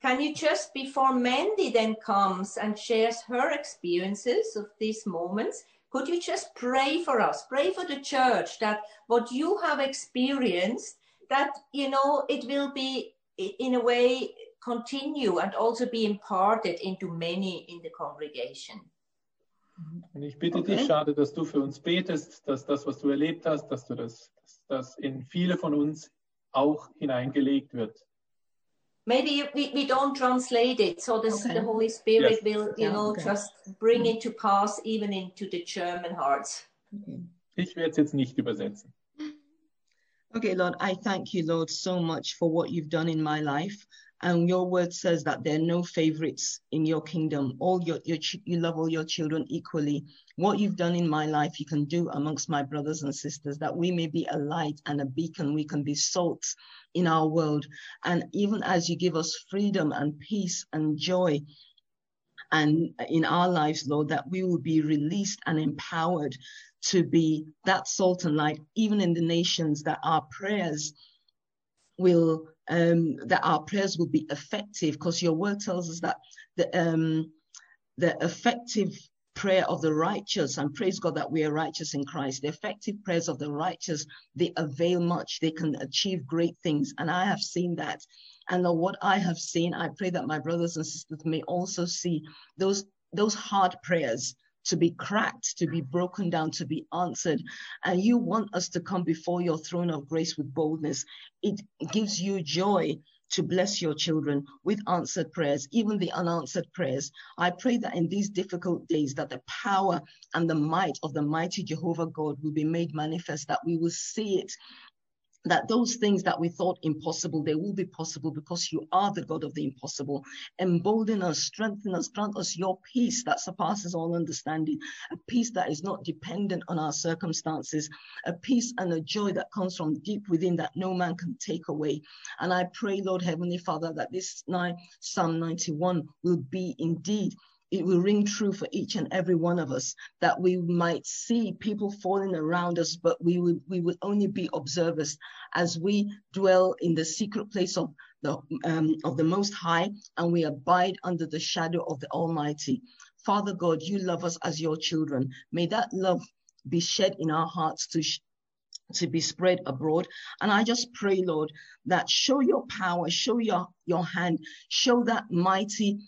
Can you just before Mandy then comes and shares her experiences of these moments, could you just pray for us? Pray for the church that what you have experienced, that you know it will be in a way continue and also be imparted into many in the congregation. Und ich bitte Okay. dich, Schade, dass du für uns betest, dass das, was du erlebt hast, dass du das, dass das in viele von uns auch hineingelegt wird. Maybe we, we don't translate it, so the, Okay. the Holy Spirit Yes. will, you Yeah, know, okay. just bring it to pass even into the German hearts. okay. Ich werde es jetzt nicht übersetzen. Okay, Lord, I thank you, Lord, so much for what you've done in my life. And your word says that there are no favorites in your kingdom. All your, your you love all your children equally. What you've done in my life, you can do amongst my brothers and sisters, that we may be a light and a beacon. We can be salt in our world. And even as you give us freedom and peace and joy, and in our lives, Lord, that we will be released and empowered to be that salt and light, even in the nations, that our prayers will um that our prayers will be effective because your word tells us that the um the effective prayer of the righteous and praise god that we are righteous in christ the effective prayers of the righteous they avail much. They can achieve great things and i have seen that. And what i have seen i pray that my brothers and sisters may also see those those hard prayers to be cracked, to be broken down, to be answered. And you want us to come before your throne of grace with boldness. It gives you joy to bless your children with answered prayers, even the unanswered prayers. I pray that in these difficult days that the power and the might of the mighty Jehovah God will be made manifest, that we will see it that those things that we thought impossible, they will be possible because you are the God of the impossible. Embolden us, strengthen us, grant us your peace that surpasses all understanding, a peace that is not dependent on our circumstances, a peace and a joy that comes from deep within that no man can take away. And I pray, Lord Heavenly Father, that this night, Psalm 91 will be indeed it will ring true for each and every one of us that we might see people falling around us, but we will we will only be observers as we dwell in the secret place of the um, of the Most High, and we abide under the shadow of the Almighty. Father God, you love us as your children. May that love be shed in our hearts to. To be spread abroad. And I just pray, Lord, that show your power, show your, your hand, show that mighty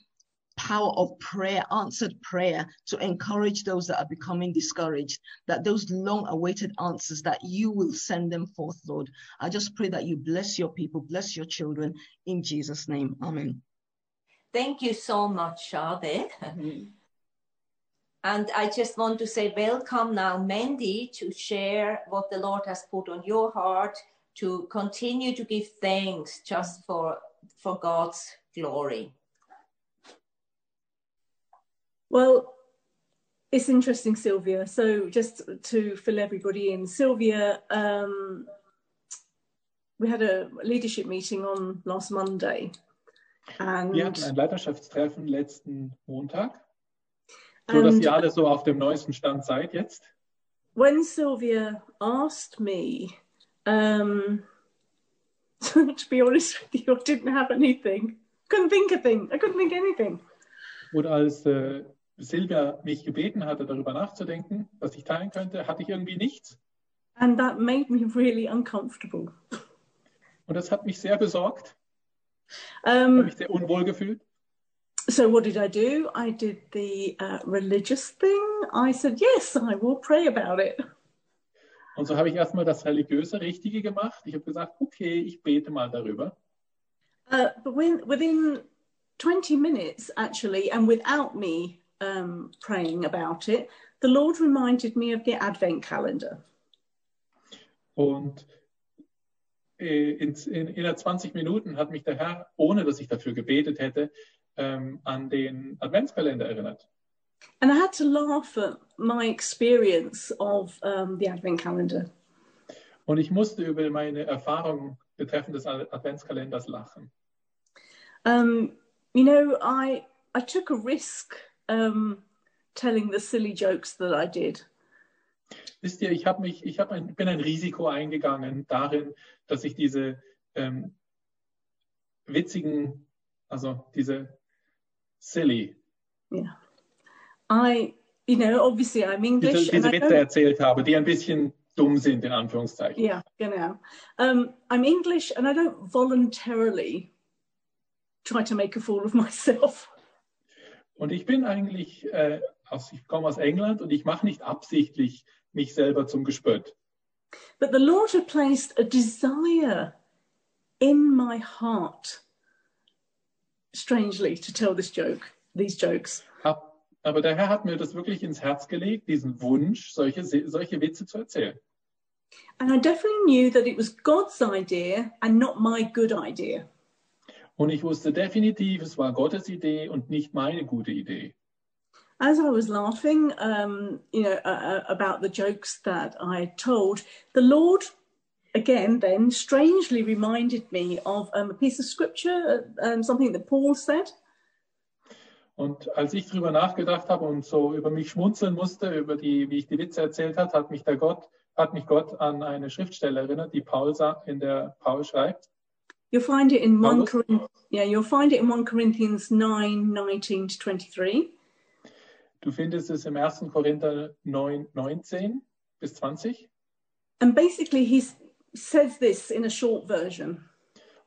power of prayer, answered prayer to encourage those that are becoming discouraged, that those long awaited answers that you will send them forth, Lord. I just pray that you bless your people, bless your children in Jesus' name. Amen. Thank you so much, Shade. Mm-hmm. And I just want to say welcome now, Mandy, to share what the Lord has put on your heart to continue to give thanks just for for God's glory. Well, it's interesting, Sylvia. So just to fill everybody in, Sylvia, um, we had a leadership meeting on last Monday, and Wir hatten ein Leiterschaftstreffen letzten Montag, so dass ihr alle so auf dem neuesten Stand seid jetzt. when Sylvia asked me, um, to be honest with you, I didn't have anything. Couldn't think of thing. I couldn't think anything. Und als äh, Silvia mich gebeten hatte, darüber nachzudenken, was ich teilen könnte, hatte ich irgendwie nichts. And that made me really uncomfortable. Und das hat mich sehr besorgt, habe Um, mich sehr unwohl gefühlt. so what did I do? I did the uh, religious thing. I said, yes, I will pray about it. Und so habe ich erstmal das religiöse Richtige gemacht. Ich habe gesagt, okay, ich bete mal darüber. Uh, but when, within 20 minutes, actually, and without me um, praying about it, the Lord reminded me of the Advent calendar. Und äh, in, in, innerhalb 20 Minuten hat mich der Herr, ohne dass ich dafür gebetet hätte, ähm, an den Adventskalender erinnert. And I had to laugh at my experience of um, the Advent calendar. Und ich musste über meine Erfahrung betreffend des Adventskalenders lachen. Um, you know, I I took a risk um, telling the silly jokes that I did. Wisst ihr, ich, hab mich, ich hab ein, bin ein Risiko eingegangen darin, dass ich diese ähm, witzigen, also diese silly, Yeah, I you know obviously I'm English diese, diese Witze erzählt habe, die ein bisschen dumm sind, in Anführungszeichen. yeah, genau. Um, I'm English and I don't voluntarily try to make a fool of myself. Und ich bin eigentlich, äh, aus, ich komme aus England und ich mache nicht absichtlich mich selber zum Gespött. But the Lord had placed a desire in my heart, strangely, to tell this joke, these jokes. Aber der Herr hat mir das wirklich ins Herz gelegt, diesen Wunsch, solche, solche Witze zu erzählen. And I definitely knew that it was God's idea and not my good idea. Und ich wusste definitiv, es war Gottes Idee und nicht meine gute Idee. As I was laughing, um, you know, uh, uh, about the jokes that I told, the Lord, again, then strangely reminded me of um, a piece of scripture, um, something that Paul said. Und als ich drüber nachgedacht habe und so über mich schmunzeln musste, über die, wie ich die Witze erzählt hat, hat mich der Gott, hat mich Gott an eine Schriftstelle erinnert, die Paul in der Paul schreibt. You'll find it in 1 Paulus? Corinth, yeah, you'll find it in 1 Corinthians 9, 19 to 23. Du findest es im 1. Korinther 9, 19 bis 20. And basically he s- says this in a short version.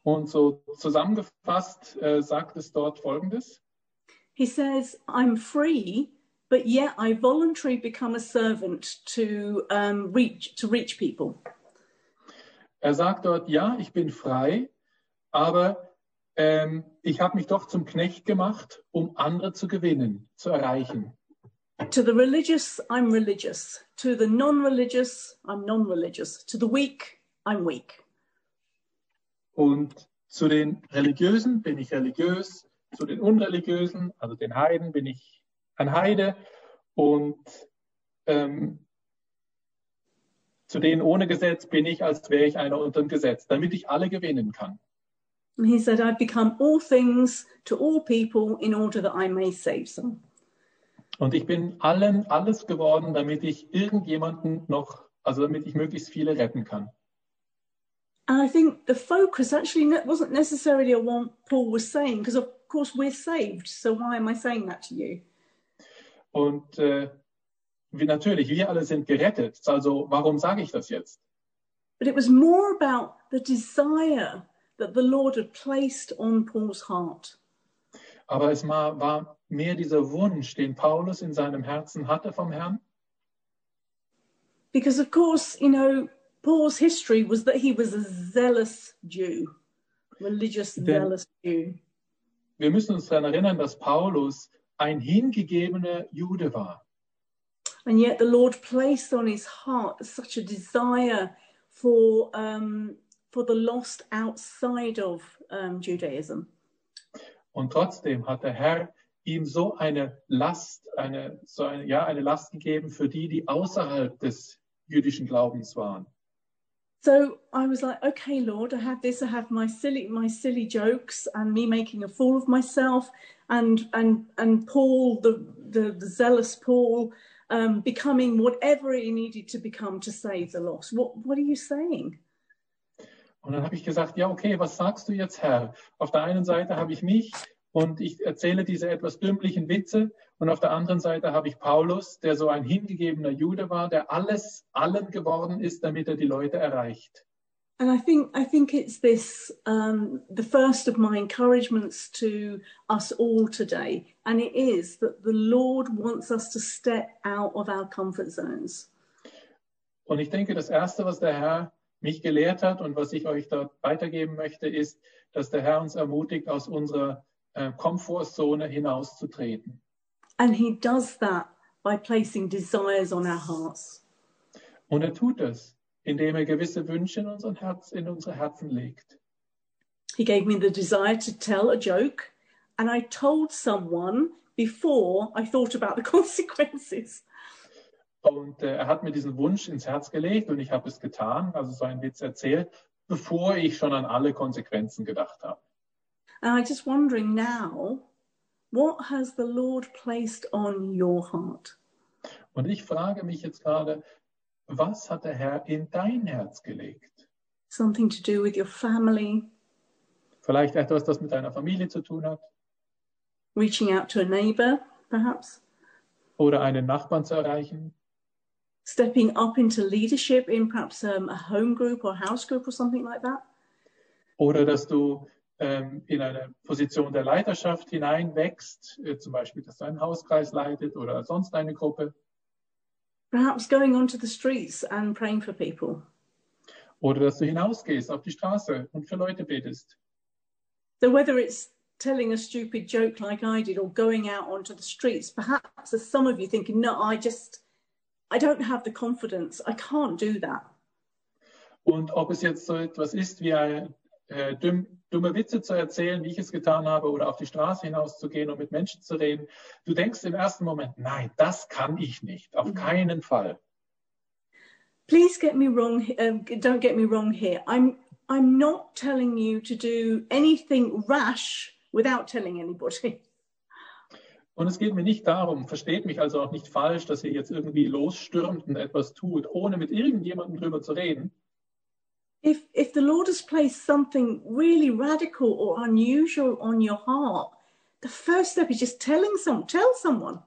Und so zusammengefasst äh, sagt es dort Folgendes. He says, I'm free, but yet I voluntarily become a servant to um, reach to reach people. Er sagt dort, ja, ich bin frei, aber ähm, ich habe mich doch zum Knecht gemacht, um andere zu gewinnen, zu erreichen. To the religious, I'm religious. To the non-religious, I'm non-religious. To the weak, I'm weak. Und zu den Religiösen bin ich religiös, zu den Unreligiösen, also den Heiden, bin ich ein Heide und ähm, zu denen ohne Gesetz bin ich, als wäre ich einer unter dem Gesetz, damit ich alle gewinnen kann. And he said, I've become all things to all people in order that I may save some. Und ich bin allen alles geworden, damit ich irgendjemanden noch, also damit ich möglichst viele retten kann. And I think the focus actually ne- wasn't necessarily on what Paul was saying, because of course we're saved. So why am I saying that to you? Und äh, wie, natürlich, wir alle sind gerettet. Also warum sage ich das jetzt? But it was more about the desire that the Lord had placed on Paul's heart. Aber es war, mehr dieser Wunsch, den Paulus in seinem Herzen hatte vom Herrn. Because, of course, you know, Paul's history was that he was a zealous Jew, religious, Then- zealous Jew. Wir müssen uns daran erinnern, dass Paulus ein hingegebener Jude war. And yet the Lord placed on his heart such a desire for, um, for the lost outside of um, Judaism. Und trotzdem hat der Herr ihm so eine Last, eine, so eine, ja, eine Last gegeben für die, die außerhalb des jüdischen Glaubens waren. So I was like, okay, Lord, I have this. I have my silly, my silly jokes, and me making a fool of myself, and and and Paul, the the, the zealous Paul, um, becoming whatever he needed to become to save the lost. What what are you saying? Und dann habe ich gesagt, ja, okay, was sagst du jetzt, Herr? Auf der einen Seite habe ich mich und ich erzähle diese etwas dümmlichen Witze und auf der anderen Seite habe ich Paulus, der so ein hingegebener Jude war, der alles allen geworden ist, damit er die Leute erreicht. And I think I think it's this um, the first of my encouragements to us all today, and it is that the Lord wants us to step out of our comfort zones. Und ich denke, das Erste, was der Herr mich gelehrt hat und was ich euch dort weitergeben möchte, ist, dass der Herr uns ermutigt, aus unserer äh, Komfortzone hinauszutreten. And he does that by placing desires on our hearts. Und er tut es, indem er gewisse Wünsche in, unseren Herz, in unsere Herzen legt. He gave me the desire to tell a joke, and I told someone before I thought about the consequences. Und äh, er hat mir diesen Wunsch ins Herz gelegt und ich habe es getan, also so einen Witz erzählt, bevor ich schon an alle Konsequenzen gedacht habe. And I'm just wondering now, what has the Lord placed on your heart? Und ich frage mich jetzt gerade, was hat der Herr in dein Herz gelegt? Something to do with your family, Vielleicht etwas, das mit deiner Familie zu tun hat reaching out to a neighbor, perhaps, oder einen Nachbarn zu erreichen stepping up into leadership in perhaps um, a home group or house group or something like that. oder dass du ähm, in eine Position der Leiterschaft hineinwächst, äh, zum Beispiel, dass du einen Hauskreis leitet oder sonst eine Gruppe Perhaps going onto the streets and praying for people. oder dass du hinausgehst auf die Straße und für Leute betest. So whether it's telling a stupid joke like I did or going out onto the streets, perhaps there's some of you thinking, no, I just, I don't have the confidence. I can't do that. Und ob es jetzt so etwas ist wie ein, äh, dumm, dumme Witze zu erzählen, wie ich es getan habe, oder auf die Straße hinauszugehen und mit Menschen zu reden, du denkst im ersten Moment, nein, das kann ich nicht, auf keinen Fall. Please get me wrong. Um, don't get me wrong here. I'm I'm not telling you to do anything rash without telling anybody. Und es geht mir nicht darum, versteht mich also auch nicht falsch, dass ihr jetzt irgendwie losstürmt und etwas tut, ohne mit irgendjemandem drüber zu reden. If if the Lord has placed something really radical or unusual on your heart, the first step is just telling some tell someone.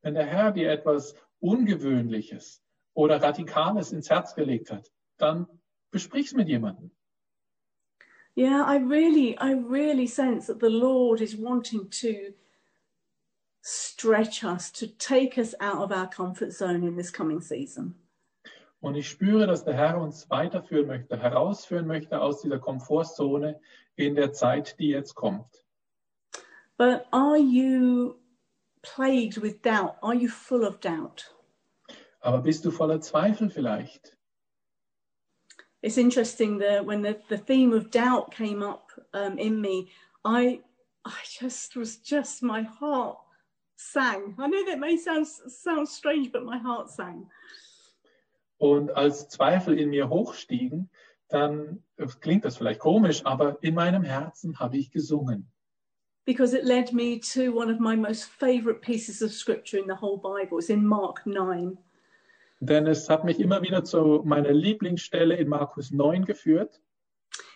Wenn der Herr dir etwas Ungewöhnliches oder Radikales ins Herz gelegt hat, dann besprich's mit jemandem. Yeah, I really, I really sense that the Lord is wanting to stretch us, to take us out of our comfort zone in this coming season. Und ich spüre, dass der Herr uns weiterführen möchte, herausführen möchte aus dieser Komfortzone in der Zeit, die jetzt kommt. But are you plagued with doubt? Are you full of doubt? Aber bist du voller Zweifel vielleicht? It's interesting that when the, the theme of doubt came up um, in me, I I just was just my heart sang. I know that may sound sound strange, but my heart sang. Und als Zweifel in mir hochstiegen, dann klingt das vielleicht komisch, aber in meinem Herzen habe ich gesungen. because it led me to one of my most favorite pieces of scripture in the whole Bible. It's in Mark 9. Denn es hat mich immer wieder zu meiner Lieblingsstelle in Markus 9 geführt.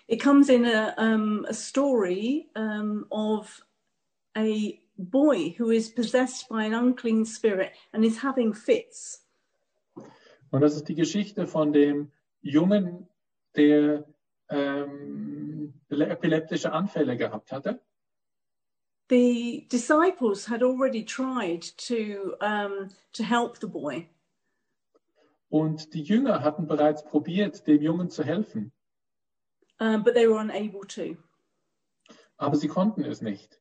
It comes in a, um, a story um, of a boy who is possessed by an unclean spirit and is having fits. Und das ist die Geschichte von dem Jungen, der ähm, epileptische Anfälle gehabt hatte. The disciples had already tried to, um, to help the boy, Und die Jünger hatten bereits probiert, dem Jungen zu helfen, um, but they were unable to. aber sie konnten es nicht.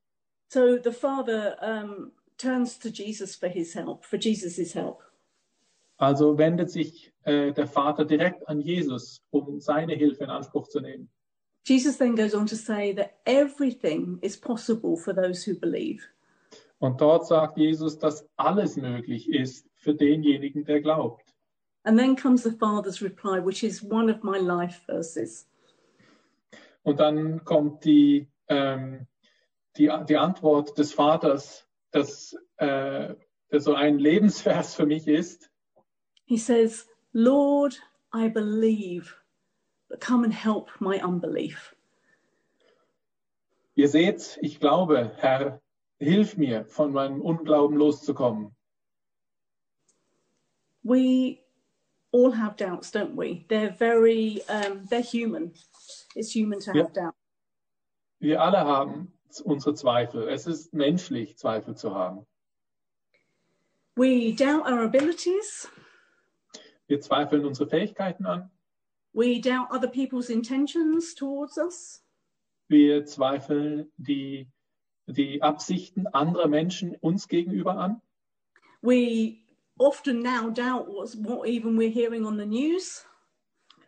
So the father um, turns to Jesus for his help, for Jesus' help. Also wendet sich äh, der Vater direkt an Jesus, um seine Hilfe in Anspruch zu nehmen. Jesus then goes on to say that everything is possible for those who believe. Und dort sagt Jesus, dass alles möglich ist für denjenigen, der glaubt. And then comes the Father's reply, which is one of my life verses. Und dann kommt die, ähm, die, die Antwort des Vaters, das, äh, so ein Lebensvers für mich ist. He says, Lord, I believe, but come and help my unbelief. Ihr seht, ich glaube, Herr, hilf mir, von meinem Unglauben loszukommen. We all have doubts, don't we? They're very, um, they're human. It's human to have Yeah. doubt. Wir alle haben unsere Zweifel. Es ist menschlich, Zweifel zu haben. We doubt our abilities. Wir zweifeln unsere Fähigkeiten an. We doubt other people's intentions towards us. Wir zweifeln die, die Absichten anderer Menschen uns gegenüber an. We often now doubt what's, what even we're hearing on the news.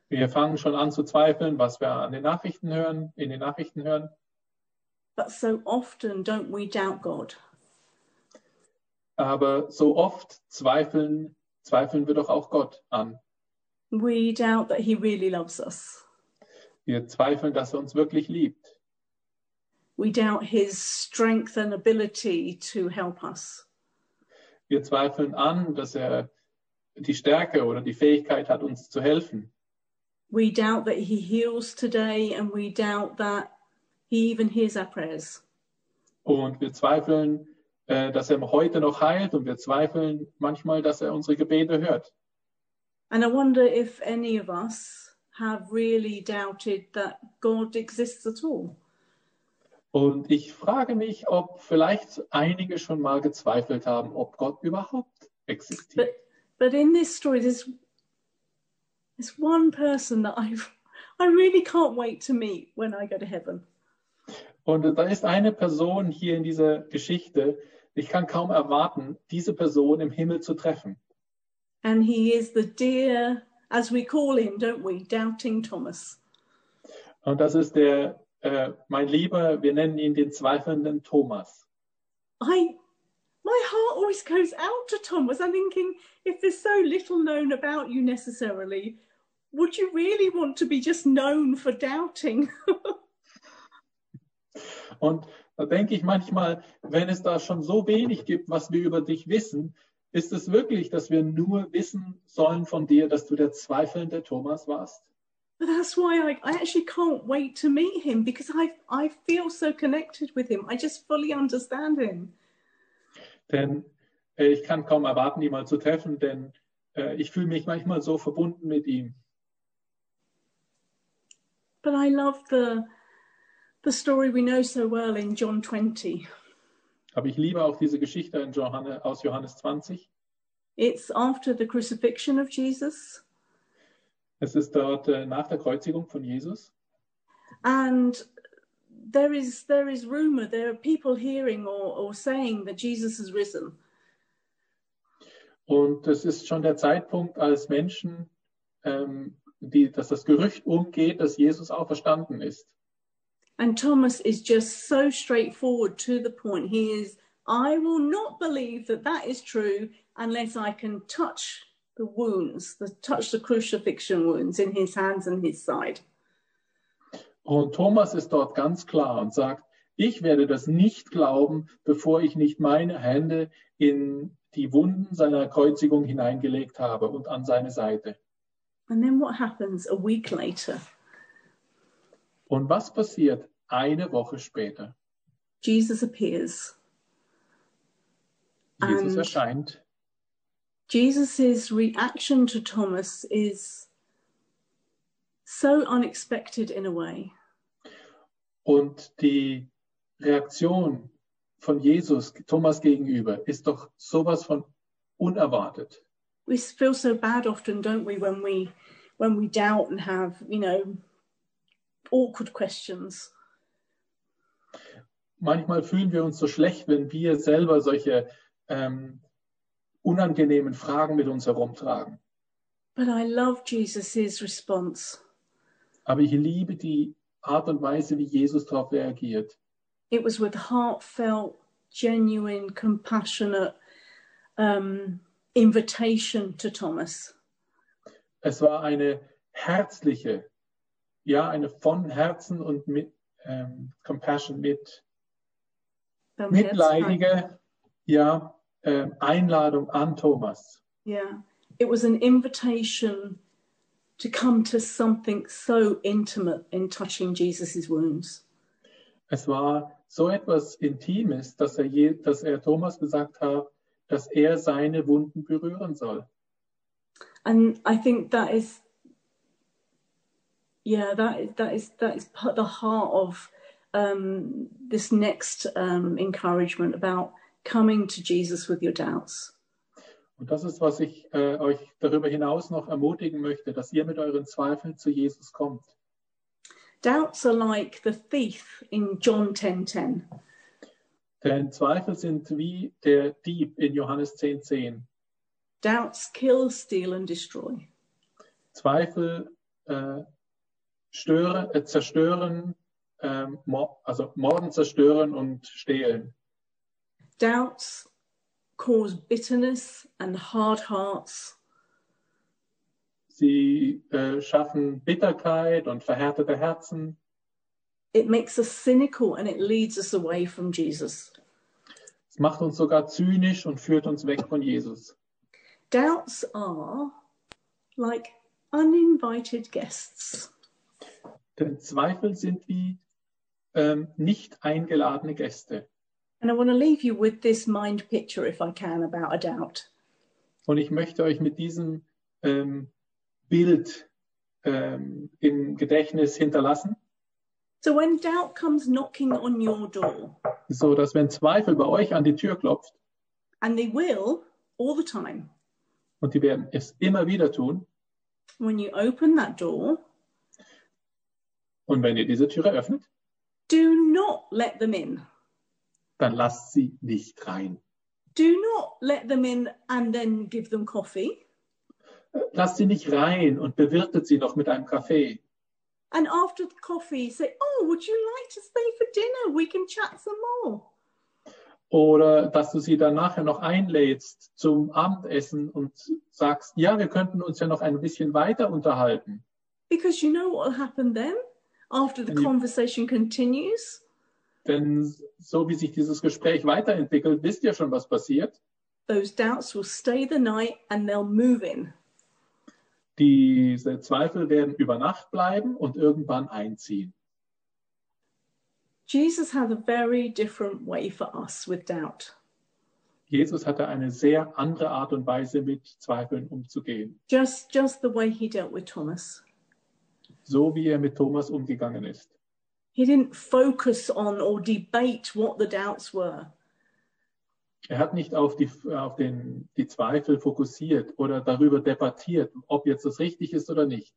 Wir fangen schon an zu zweifeln, was wir an den Nachrichten hören, in den Nachrichten hören. But so often don't we doubt God? Aber so oft zweifeln, zweifeln wir doch auch Gott an. We doubt that He really loves us. Wir zweifeln, dass er uns wirklich liebt. We doubt His strength and ability to help us. Wir zweifeln an, dass er die Stärke oder die Fähigkeit hat, uns zu helfen. We doubt that He heals today, and we doubt that He even hears our prayers. Und wir zweifeln, äh, dass er heute noch heilt und wir zweifeln manchmal, dass er unsere Gebete hört. And I wonder if any of us have really doubted that God exists at all. Und ich frage mich, ob vielleicht einige schon mal gezweifelt haben, ob Gott überhaupt existiert. But in this story, there's there's one person that I've, I really can't wait to meet when I go to heaven. Und da ist eine Person hier in dieser Geschichte, ich kann kaum erwarten, diese Person im Himmel zu treffen. And he is the dear, as we call him, don't we, doubting Thomas. Und das ist der, äh, mein Lieber, wir nennen ihn den zweifelnden Thomas. I my heart always goes out to Thomas. I'm thinking, if there's so little known about you necessarily, would you really want to be just known for doubting? Und da denke ich manchmal, wenn es da schon so wenig gibt, was wir über dich wissen, ist es wirklich, dass wir nur wissen sollen von dir, dass du der zweifelnde Thomas warst? That's why I, I actually can't wait to meet him because I I feel so connected with him. I just fully understand him. Denn äh, ich kann kaum erwarten, ihn mal zu treffen, denn äh, ich fühle mich manchmal so verbunden mit ihm. But I love the the story we know so well in John 20. Aber ich liebe auch diese Geschichte in Johannes, aus Johannes 20. It's after the crucifixion of Jesus, Es ist dort äh, nach der Kreuzigung von Jesus. and there is there is rumor. There are people hearing or, or saying that Jesus has risen. Und es ist schon der Zeitpunkt, als Menschen, ähm, die, dass das Gerücht umgeht, dass Jesus auferstanden ist. And Thomas is just so straightforward to the point. He is, I will not believe that that is true unless I can touch the wounds, the touch the crucifixion wounds in his hands and his side. Und Thomas ist dort ganz klar und sagt, ich werde das nicht glauben, bevor ich nicht meine Hände in die Wunden seiner Kreuzigung hineingelegt habe und an seine Seite. And then what happens a week later? Und was passiert eine Woche später? Jesus appears. Jesus And- erscheint Jesus' reaction to Thomas is so unexpected in a way. und die Reaktion von Jesus Thomas gegenüber ist doch sowas von unerwartet. We feel so bad often, don't we, when we when we doubt and have, you know, awkward questions. Manchmal fühlen wir uns so schlecht, wenn wir selber solche ähm, unangenehmen Fragen mit uns herumtragen. But I love Jesus' response. Aber ich liebe die Art und Weise, wie Jesus darauf reagiert. It was with heartfelt genuine, compassionate um, invitation to Thomas. Es war eine herzliche, ja, eine von Herzen und mit ähm, Compassion mit mitleidige, ja, ähm, Einladung an Thomas. Yeah, it was an invitation to come to something so intimate in touching Jesus' wounds. Es war so etwas Intimes, dass er, je, dass er Thomas gesagt hat, dass er seine Wunden berühren soll. And I think that is, yeah, that is that is that is part- the heart of um, this next um, encouragement about coming to Jesus with your doubts. Und das ist, was ich äh, euch darüber hinaus noch ermutigen möchte, dass ihr mit euren Zweifeln zu Jesus kommt. Doubts are like the thief in John 10:10. Denn Zweifel sind wie der Dieb in Johannes 10,10. 10. Doubts kill, steal, and destroy. Zweifel äh, stören, äh, zerstören, mor also morden, zerstören und stehlen. Doubts cause bitterness and hard hearts. Sie äh, schaffen Bitterkeit und verhärtete Herzen. It makes us cynical and it leads us away from Jesus. Es macht uns sogar zynisch und führt uns weg von Jesus. Doubts are like uninvited guests. Denn Zweifel sind wie ähm, nicht eingeladene Gäste. And I want to leave you with this mind picture, if I can, about a doubt. Und ich möchte euch mit diesem ähm, Bild ähm, im Gedächtnis hinterlassen, So when doubt comes knocking on your door, so dass wenn Zweifel bei euch an die Tür klopft, and they will all the time, und die werden es immer wieder tun, when you open that door, und wenn ihr diese Türe öffnet, do not let them in. dann lasst sie nicht rein. Do not let them in and then give them coffee. Lasst sie nicht rein und bewirtet sie noch mit einem Kaffee. And after the coffee, say, Oh, would you like to stay for dinner? We can chat some more. Oder dass du sie dann nachher noch einlädst zum Abendessen und sagst, ja, wir könnten uns ja noch ein bisschen weiter unterhalten. Because you know what will happen then? After the conversation continues, Denn so wie sich dieses Gespräch weiterentwickelt, wisst ihr schon, was passiert. those doubts will stay the night and they'll move in. Diese Zweifel werden über Nacht bleiben und irgendwann einziehen. Jesus had a very different way for us with doubt. Jesus hatte eine sehr andere Art und Weise, mit Zweifeln umzugehen. Just just the way he dealt with Thomas. So wie er mit Thomas umgegangen ist. He didn't focus on or debate what the doubts were. Er hat nicht auf, die, auf den, die Zweifel fokussiert oder darüber debattiert, ob jetzt das richtig ist oder nicht.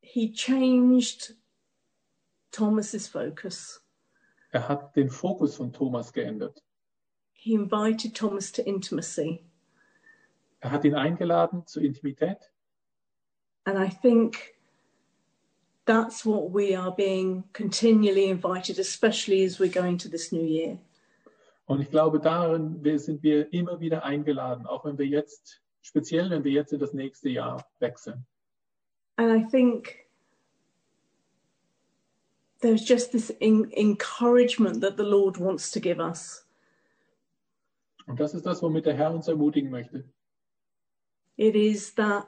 He changed Thomas's focus. Er hat den Fokus von Thomas geändert. He invited Thomas to intimacy. Er hat ihn eingeladen zur Intimität. And I think that's what we are being continually invited, especially as we're going to this new year. Und ich glaube, darin sind wir immer wieder eingeladen, auch wenn wir jetzt, speziell wenn wir jetzt in das nächste Jahr wechseln. And I think there's just this en- encouragement that the Lord wants to give us. Und das ist das, womit der Herr uns ermutigen möchte. It is that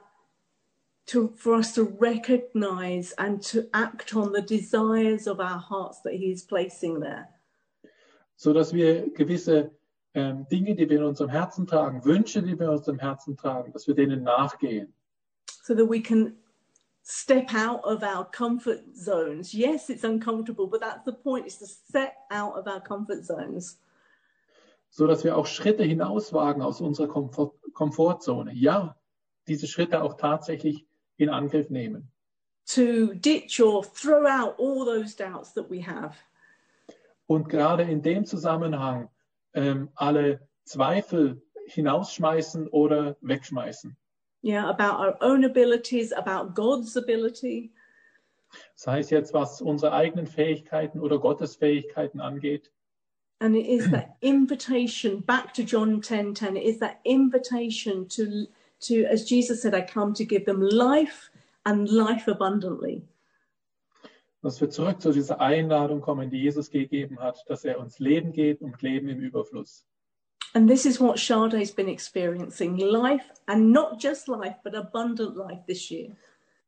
to, for us to recognize and to act on the desires of our hearts that He is placing there. so dass wir gewisse ähm, Dinge, die wir in unserem Herzen tragen, Wünsche, die wir in unserem Herzen tragen, dass wir denen nachgehen. so that we can step out of our comfort zones. Yes, it's uncomfortable, but that's the point is to step out of our comfort zones. So dass wir auch Schritte hinauswagen aus unserer Komfort Komfortzone. Ja, diese Schritte auch tatsächlich in Angriff nehmen. To ditch or throw out all those doubts that we have. Und gerade in dem Zusammenhang ähm, alle Zweifel hinausschmeißen oder wegschmeißen. Yeah, about our own abilities, about God's ability, Sei es jetzt, was unsere eigenen Fähigkeiten oder Gottes Fähigkeiten angeht. And it is that invitation back to John 10 10. It is that invitation to, to, as Jesus said, I come to give them life and life abundantly. Dass wir zurück zu dieser Einladung kommen, die Jesus gegeben hat, dass er uns Leben gibt und Leben im Überfluss. And this is what Sade's been experiencing life, and not just life, but abundant life this year.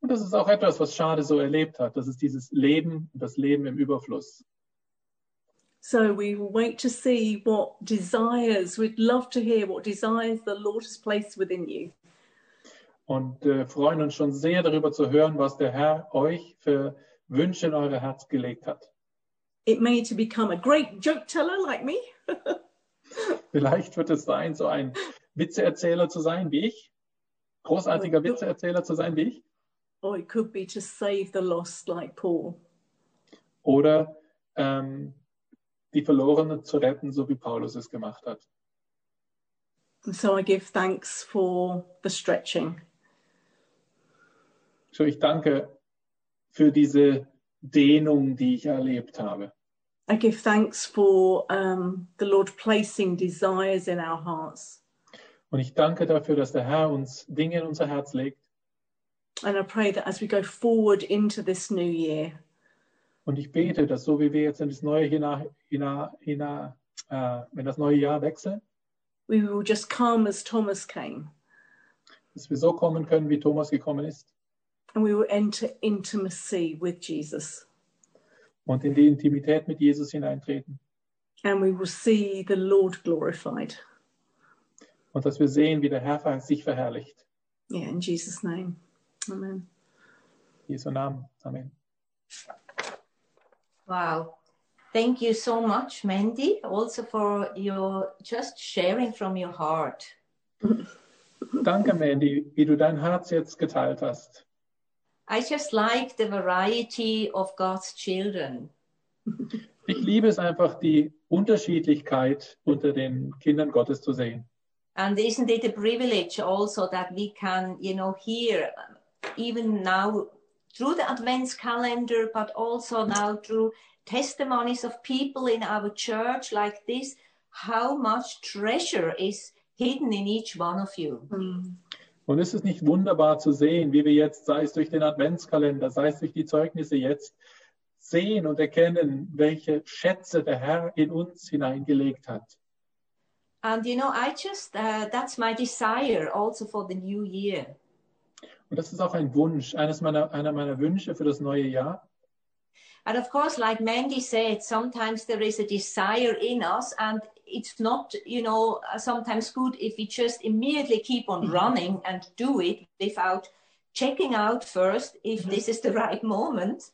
Und das ist auch etwas, was Schade so erlebt hat. Das ist dieses Leben, das Leben im Überfluss. So we will wait to see what desires, we'd love to hear what desires the Lord has placed within you. Und äh, freuen uns schon sehr darüber zu hören, was der Herr euch für Wünsche in euer Herz gelegt hat. It may to become a great joke teller like me, Vielleicht wird es sein, so ein Witzeerzähler zu sein wie ich. Großartiger Witzeerzähler zu sein wie ich. or it could be to save the lost like Paul. Oder ähm, die Verlorenen zu retten, so wie Paulus es gemacht hat. And so I give thanks for the stretching. So, ich danke für diese Dehnung, die ich erlebt habe. I give thanks for um, the Lord placing desires in our hearts. Und ich danke dafür, dass der Herr uns Dinge in unser Herz legt. And I pray that as we go forward into this new year, Und ich bete, dass so wie wir jetzt in das neue hinein, hinein, hinein, äh, in das neue Jahr wechseln, we will just come as Thomas came dass wir so kommen können, wie Thomas gekommen ist. And we will enter intimacy with Jesus Und in die Intimität mit Jesus hineintreten. and we will see the Lord glorified. Und dass wir sehen, wie der Herr sich verherrlicht. Yeah, in Jesus' name. Amen. In Jesu Namen. Amen. Wow. Thank you so much, Mandy, also for your just sharing from your heart. Danke, Mandy, wie du dein Herz jetzt geteilt hast. I just like the variety of God's children. Ich liebe es einfach, die Unterschiedlichkeit unter den Kindern Gottes zu sehen. And isn't it a privilege also that we can, you know, hear even now through the Advents calendar, but also now through testimonies of people in our church like this, how much treasure is hidden in each one of you. Mm. Und ist es nicht wunderbar zu sehen, wie wir jetzt, sei es durch den Adventskalender, sei es durch die Zeugnisse jetzt, sehen und erkennen, welche Schätze der Herr in uns hineingelegt hat. And, you know, I just, uh, that's my desire also for the new year. Und das ist auch ein Wunsch, eines meiner, einer meiner Wünsche für das neue Jahr. And of course, like Mandy said, sometimes there is a desire in us, and it's not, you know, uh, sometimes good if we just immediately keep on mm-hmm. running and do it without checking out first if mm-hmm. this is the right moment.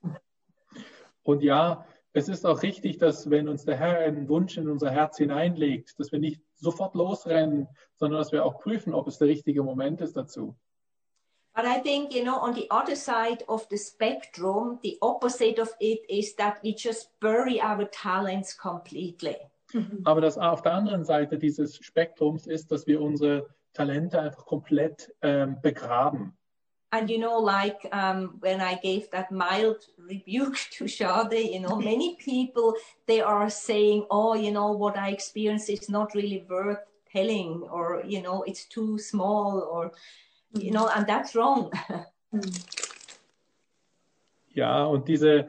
Und ja, es ist auch richtig, dass wenn uns der Herr einen Wunsch in unser Herz hineinlegt, dass wir nicht sofort losrennen, sondern dass wir auch prüfen, ob es der richtige Moment ist dazu. But I think, you know, on the other side of the spectrum, the opposite of it is that we just bury our talents completely. Aber das auf der anderen Seite dieses Spektrums ist, dass wir unsere Talente einfach komplett ähm, begraben. And you know, like um, when I gave that mild rebuke to Shade, you know, many people they are saying, "Oh, you know, what I experienced is not really worth telling," or you know, it's too small, or you know, and that's wrong. Ja, und diese,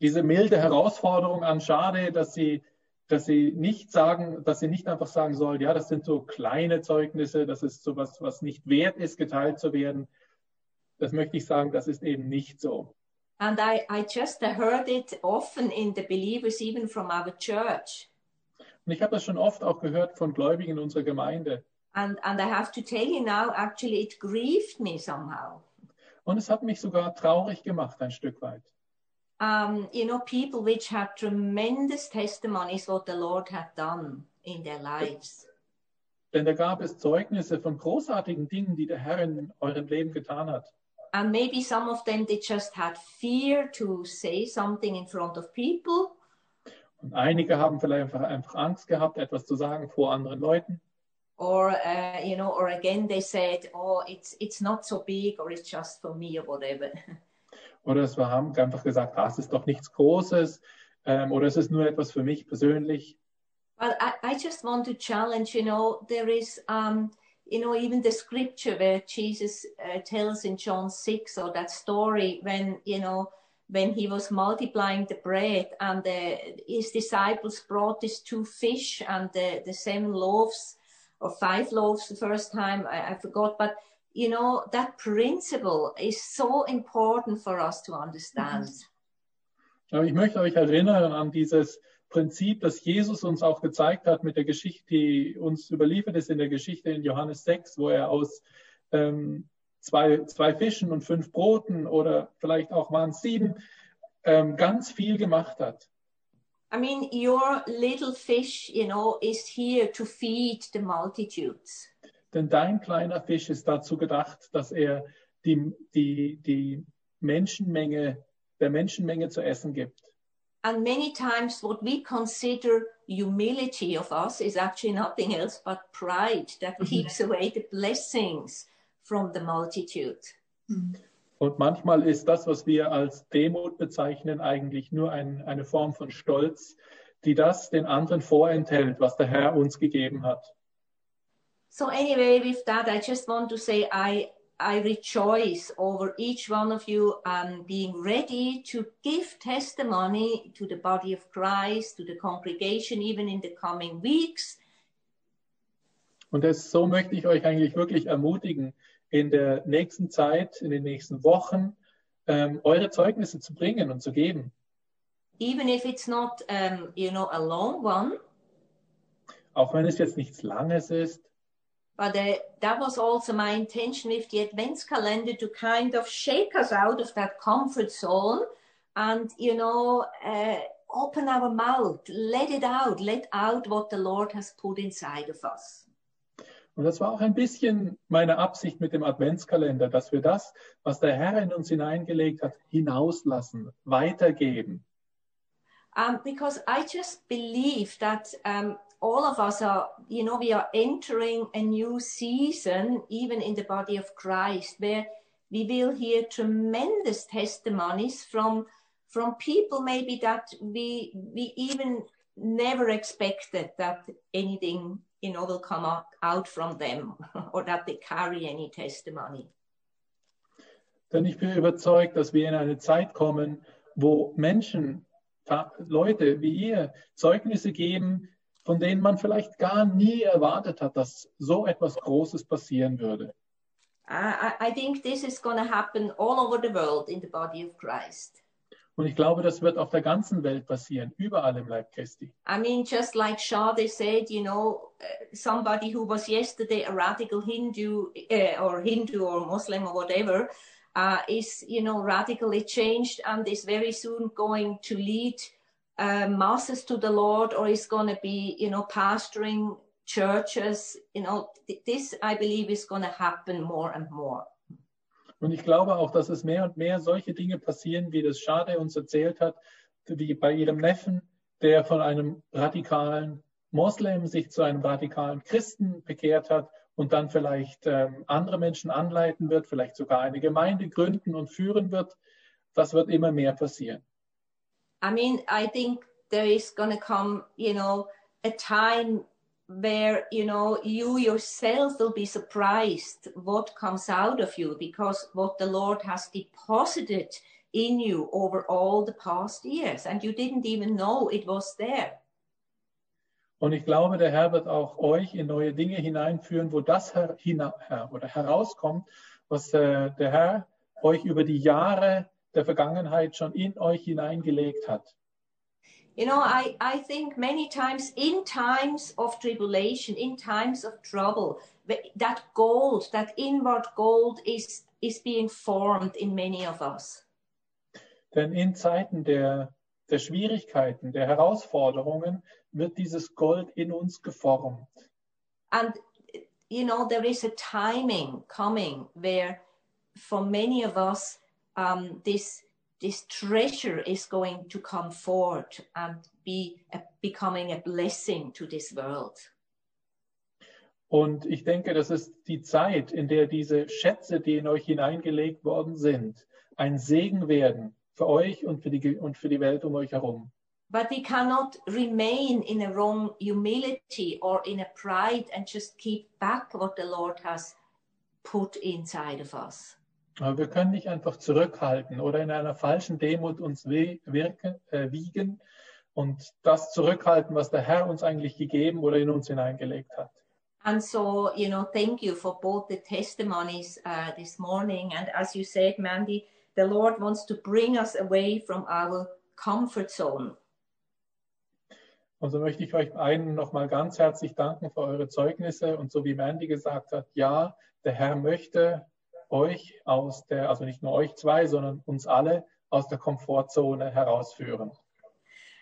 diese milde Herausforderung an Schade, dass sie, dass sie nicht sagen, dass sie nicht einfach sagen soll, ja, das sind so kleine Zeugnisse, das ist so was, was nicht wert ist, geteilt zu werden. Das möchte ich sagen, das ist eben nicht so. and I, I just heard it often in the believers, even from our church. Und ich habe das schon oft auch gehört von Gläubigen in unserer Gemeinde. And, and I have to tell you now, actually, it grieved me somehow. Und es hat mich sogar traurig gemacht, ein Stück weit. Um, you know, people which had tremendous testimonies what the Lord had done in their lives. Denn da gab es Zeugnisse von großartigen Dingen, die der Herr in eurem Leben getan hat. And maybe some of them, they just had fear to say something in front of people. Und einige haben vielleicht einfach, einfach Angst gehabt, etwas zu sagen vor anderen Leuten. Or, uh, you know, or again, they said, oh, it's, it's not so big or it's just for me or whatever. Oder es war, haben einfach gesagt, es ist doch nichts Großes, Ähm, oder ist es nur etwas für mich persönlich? Well, I, I just want to challenge, you know, there is, um, you know, even the scripture where Jesus uh, tells in John 6 or that story when, you know, when he was multiplying the bread and the, his disciples brought these two fish and the, the seven loaves or five loaves the first time, I, I forgot, but you know, that principle is so important for us to understand. Aber ich möchte euch erinnern an dieses Prinzip, das Jesus uns auch gezeigt hat mit der Geschichte, die uns überliefert ist in der Geschichte in Johannes 6, wo er aus ähm, zwei, zwei Fischen und fünf Broten oder vielleicht auch waren es sieben, ähm, ganz viel gemacht hat. I mean, your little fish, you know, is here to feed the multitudes. Denn dein kleiner Fisch ist dazu gedacht, dass er die, die, die Menschenmenge, der Menschenmenge zu essen gibt. And many times, what we consider humility of us is actually nothing else but pride that keeps away the blessings from the multitude. Und manchmal ist das, was wir als Demut bezeichnen, eigentlich nur ein, eine Form von Stolz, die das den anderen vorenthält, was der Herr uns gegeben hat. So anyway, with that, I just want to say I I rejoice over each one of you um, being ready to give testimony to the body of Christ, to the congregation, even in the coming weeks. Und das, so möchte ich euch eigentlich wirklich ermutigen, in der nächsten Zeit, in den nächsten Wochen, ähm, eure Zeugnisse zu bringen und zu geben. Even if it's not, um, you know, a long one, Auch wenn es jetzt nichts Langes ist. But uh, that was also my intention with the Advents calendar to kind of shake us out of that comfort zone and, you know, uh, open our mouth, let it out, let out what the Lord has put inside of us. Und das war auch ein bisschen meine Absicht mit dem Adventskalender, dass wir das, was der Herr in uns hineingelegt hat, hinauslassen, weitergeben. Um, because I just believe that um, all of us are, you know, we are entering a new season, even in the body of Christ, where we will hear tremendous testimonies from from people maybe that we we even never expected that anything you know will come out, out from them or that they carry any testimony. Denn ich bin überzeugt, dass wir in eine Zeit kommen, wo Menschen, Leute wie ihr, Zeugnisse geben, von denen man vielleicht gar nie erwartet hat, dass so etwas Großes passieren würde. I, I I think this is going to happen all over the world in the body of Christ. Und ich glaube, das wird auf der ganzen Welt passieren, überall im Leib Christi. I mean, just like Shade said, you know, uh, somebody who was yesterday a radical Hindu uh, or Hindu or Muslim or whatever uh, is, you know, radically changed and is very soon going to lead uh, masses to the Lord or is going to be, you know, pastoring churches. You know, th- this I believe is going to happen more and more. Und ich glaube auch, dass es mehr und mehr solche Dinge passieren, wie das Schade uns erzählt hat, wie bei ihrem Neffen, der von einem radikalen Moslem sich zu einem radikalen Christen bekehrt hat und dann vielleicht ähm, andere Menschen anleiten wird, vielleicht sogar eine Gemeinde gründen und führen wird. Das wird immer mehr passieren. I mean, I think there is going to come, you know, a time where, you know, you yourself will be surprised what comes out of you because what the Lord has deposited in you over all the past years and you didn't even know it was there. Und ich glaube, der Herr wird auch euch in neue Dinge hineinführen, wo das her oder herauskommt, was äh, der Herr euch über die Jahre der Vergangenheit schon in euch hineingelegt hat. You know, I, I think many times in times of tribulation, in times of trouble, th- that gold, that inward gold is, is being formed in many of us. Denn in Zeiten der, der Schwierigkeiten, der Herausforderungen wird dieses Gold in uns geformt. And, you know, there is a timing coming where for many of us, um, this, this treasure is going to come forth and be a, becoming a blessing to this world. Und ich denke, das ist die Zeit, in der diese Schätze, die in euch hineingelegt worden sind, ein Segen werden für euch und für die, und für die Welt um euch herum. But we cannot remain in a wrong humility or in a pride and just keep back what the Lord has put inside of us. Aber wir können nicht einfach zurückhalten oder in einer falschen Demut uns wirken, äh, wiegen und das zurückhalten, was der Herr uns eigentlich gegeben oder in uns hineingelegt hat. And so, you know, thank you for both the testimonies uh, this morning. And as you said, Mandy, the Lord wants to bring us away from our comfort zone. Und so möchte ich euch allen nochmal ganz herzlich danken für eure Zeugnisse. Und so wie Mandy gesagt hat, ja, der Herr möchte euch aus der, also nicht nur euch zwei, sondern uns alle aus der Komfortzone herausführen.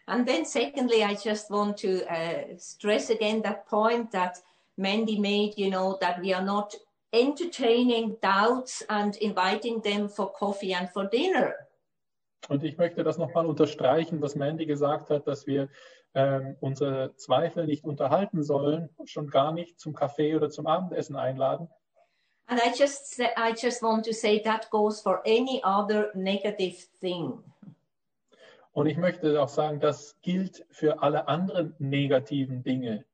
And then, secondly, I just want to uh, stress again that point that Mandy made, you know, that we are not entertaining doubts and inviting them for coffee and for dinner. Und ich möchte das nochmal unterstreichen, was Mandy gesagt hat, dass wir ähm, unsere Zweifel nicht unterhalten sollen, schon gar nicht zum Kaffee oder zum Abendessen einladen. And I just, I just want to say that goes for any other negative thing. Und ich möchte auch sagen, das gilt für alle anderen negativen Dinge.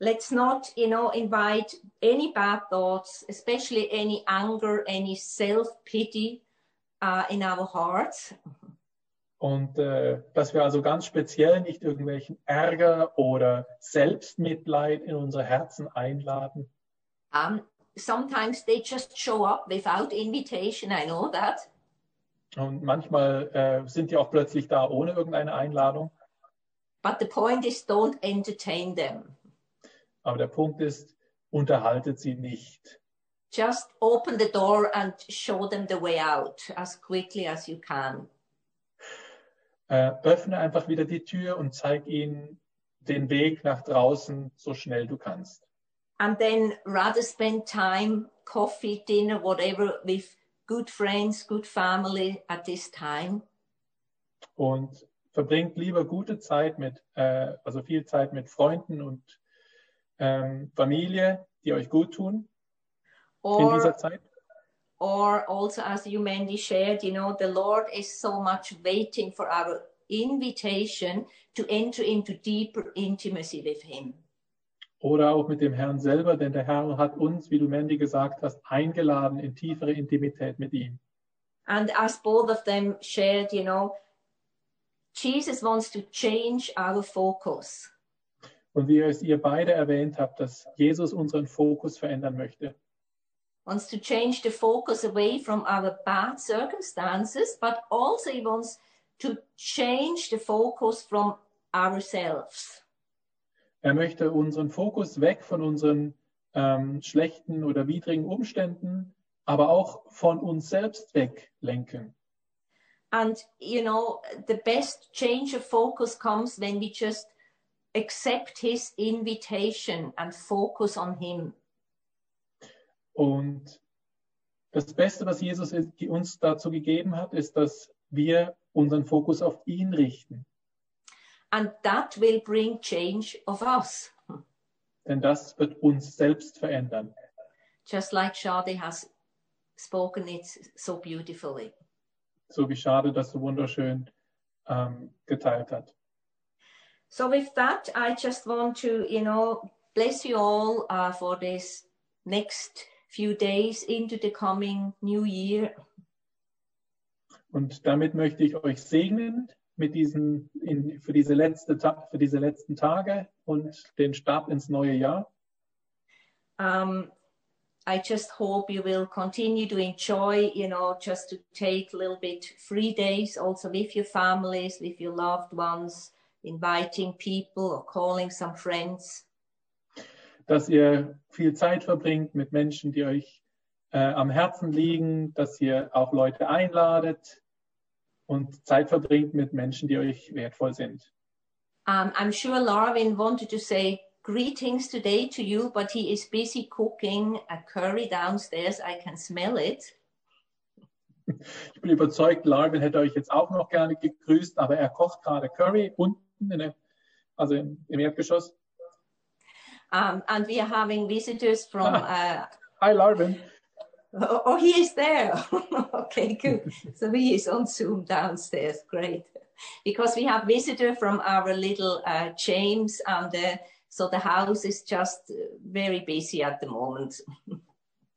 Let's not, you know, invite any bad thoughts, especially any anger, any self-pity uh, in our hearts. Und äh, dass wir also ganz speziell nicht irgendwelchen Ärger oder Selbstmitleid in unsere Herzen einladen. Um, sometimes they just show up without invitation. I know that. Und manchmal äh, sind die auch plötzlich da ohne irgendeine Einladung. But the point is, don't entertain them. Aber der Punkt ist, unterhaltet sie nicht. Just open the door and show them the way out as quickly as you can. Äh, öffne einfach wieder die Tür und zeig ihnen den Weg nach draußen so schnell du kannst. And then rather spend time, coffee, dinner, whatever, with good friends, good family at this time. Und verbringt lieber gute Zeit mit, äh, also viel Zeit mit Freunden und ähm, Familie, die euch gut tun in dieser Zeit. or also as you Mandy shared, you know, the Lord is so much waiting for our invitation to enter into deeper intimacy with Him. Oder auch mit dem Herrn selber, denn der Herr hat uns, wie du Mandy gesagt hast, eingeladen in tiefere Intimität mit ihm. And as both of them shared, you know, Jesus wants to change our focus. Und wie es ihr beide erwähnt habt, dass Jesus unseren Fokus verändern möchte. Wants to change the focus away from our bad circumstances, but also he wants to change the focus from ourselves. Er möchte unseren Fokus weg von unseren ähm, schlechten oder widrigen Umständen, aber auch von uns selbst weglenken. And, you know, the best change of focus comes when we just accept his invitation and focus on him. Und das Beste, was Jesus uns dazu gegeben hat, ist, dass wir unseren Fokus auf ihn richten. And that will bring change of us. Denn das wird uns selbst verändern. Just like Shadi has spoken it so beautifully. So wie Schade das so wunderschön ähm, geteilt hat. So with that, I just want to, you know, bless you all uh, for this next few days into the coming new year. Und damit möchte ich euch segnen mit diesen, in, für, diese letzte, für diese letzten Tage und den Start ins neue Jahr. Um, I just hope you will continue to enjoy, you know, just to take a little bit free days also with your families, with your loved ones, inviting people or calling some friends. dass ihr viel Zeit verbringt mit Menschen, die euch äh, am Herzen liegen, dass ihr auch Leute einladet und Zeit verbringt mit Menschen, die euch wertvoll sind. Um, I'm sure Larvin wanted to say greetings today to you, but he is busy cooking a curry downstairs. I can smell it. Ich bin überzeugt, Larvin hätte euch jetzt auch noch gerne gegrüßt, aber er kocht gerade Curry unten, der, also im, im Erdgeschoss. Um, and we are having visitors from. Uh, Hi Larvin. Oh, oh, he is there. okay, good. so he is on Zoom downstairs. Great. because we have visitor from our little uh, James and uh, so the house is just uh, very busy at the moment.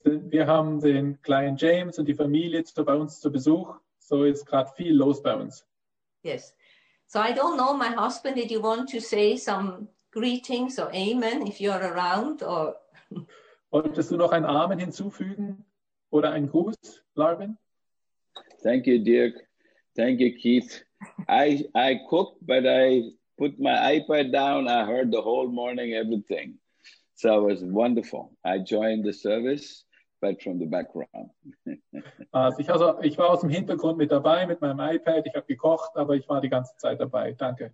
Wir haben den kleinen James und die Familie zu, bei uns zu Besuch. So ist gerade viel los bei uns. Yes. So I don't know, my husband, did you want to say some greetings or amen if you're around or Wolltest du noch ein Amen hinzufügen oder einen Gruß, Larvin? Thank you, Dirk. Thank you, Keith. I I cooked, but I put my iPad down. I heard the whole morning everything. So it was wonderful. I joined the service, but from the background. Also ich, also ich war aus dem Hintergrund mit dabei mit meinem iPad. Ich habe gekocht, aber ich war die ganze Zeit dabei. Danke.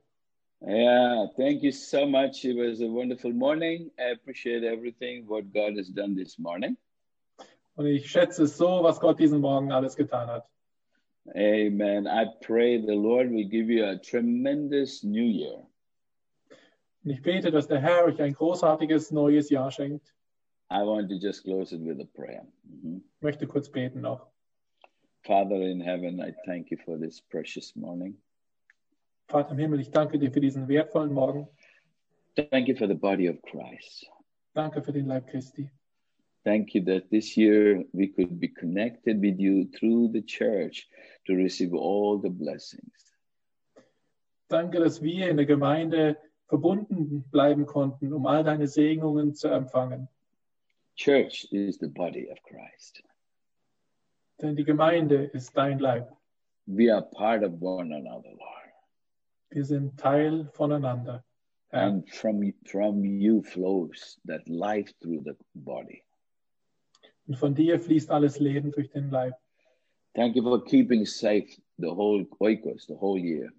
Yeah, thank you so much. It was a wonderful morning. I appreciate everything what God has done this morning. Und ich schätze es so, was Gott diesen Morgen alles getan hat. Amen. I pray the Lord will give you a tremendous new year. Und ich bete, dass der Herr euch ein großartiges neues Jahr schenkt. I want to just close it with a prayer. Mhm. Ich möchte kurz beten noch. Father in heaven, I thank you for this precious morning. Vater im Himmel, ich danke dir für diesen wertvollen Morgen. Thank you for the body of Christ. Danke für den Leib Christi. Thank you that this year we could be connected with you through the church to receive all the blessings. Danke, dass wir in der Gemeinde verbunden bleiben konnten, um all deine Segnungen zu empfangen. Church is the body of Christ. Denn die Gemeinde ist dein Leib. We are part of one another, Lord. Wir sind Teil voneinander. Herr. And from, from you flows that life through the body. Und von dir fließt alles Leben durch den Leib. Thank you for keeping safe the whole oikos, the whole year.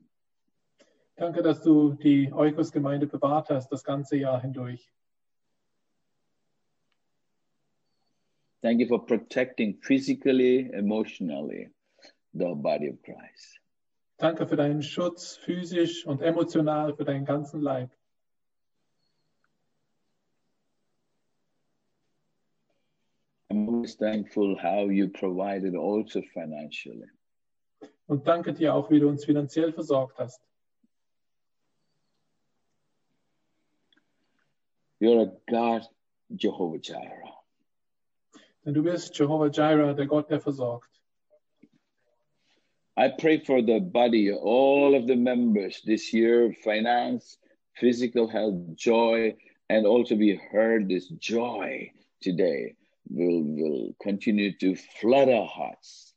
Danke, dass du die Eukos-Gemeinde bewahrt hast, das ganze Jahr hindurch. Thank you for protecting physically, emotionally the body of Christ. Danke für deinen Schutz, physisch und emotional, für deinen ganzen Leib. Always thankful how you provided also financially. Und danke dir auch, wie du uns finanziell versorgt hast. You're a God, Jehovah Jireh. Denn du bist Jehovah Jireh, der Gott, der versorgt. I pray for the body, all of the members this year, finance, physical health, joy, and also we heard this joy today will, will continue to flood our hearts.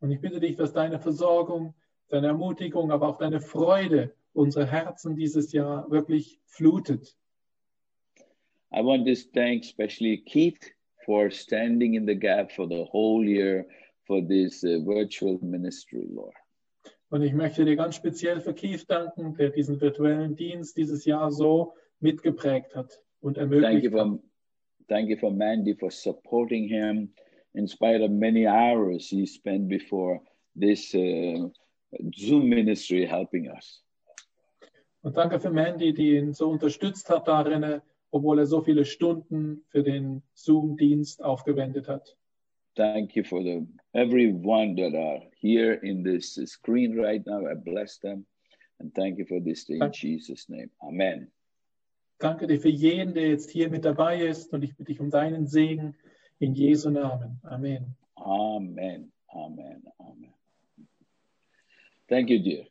Und ich bitte dich, dass deine Versorgung, deine Ermutigung, aber auch deine Freude unsere Herzen dieses Jahr wirklich flutet. I want to thank especially Keith for standing in the gap for the whole year for this uh, virtual ministry, Lord. Und ich möchte dir ganz speziell für Keith danken, der diesen virtuellen Dienst dieses Jahr so mitgeprägt hat und Thank you ermöglicht hat. Thank you for Mandy for supporting him in spite of many hours he spent before this uh, Zoom ministry helping us. Und danke für Mandy, die ihn so unterstützt hat darin, obwohl er so viele Stunden für den Zoom-Dienst aufgewendet hat. Thank you for the everyone that are here in this screen right now. I bless them and thank you for this day in Jesus' name. Amen. Danke dir für jeden, der jetzt hier mit dabei ist und ich bitte dich um deinen Segen in Jesu Namen. Amen. Amen. Amen. Amen. Thank you, dear.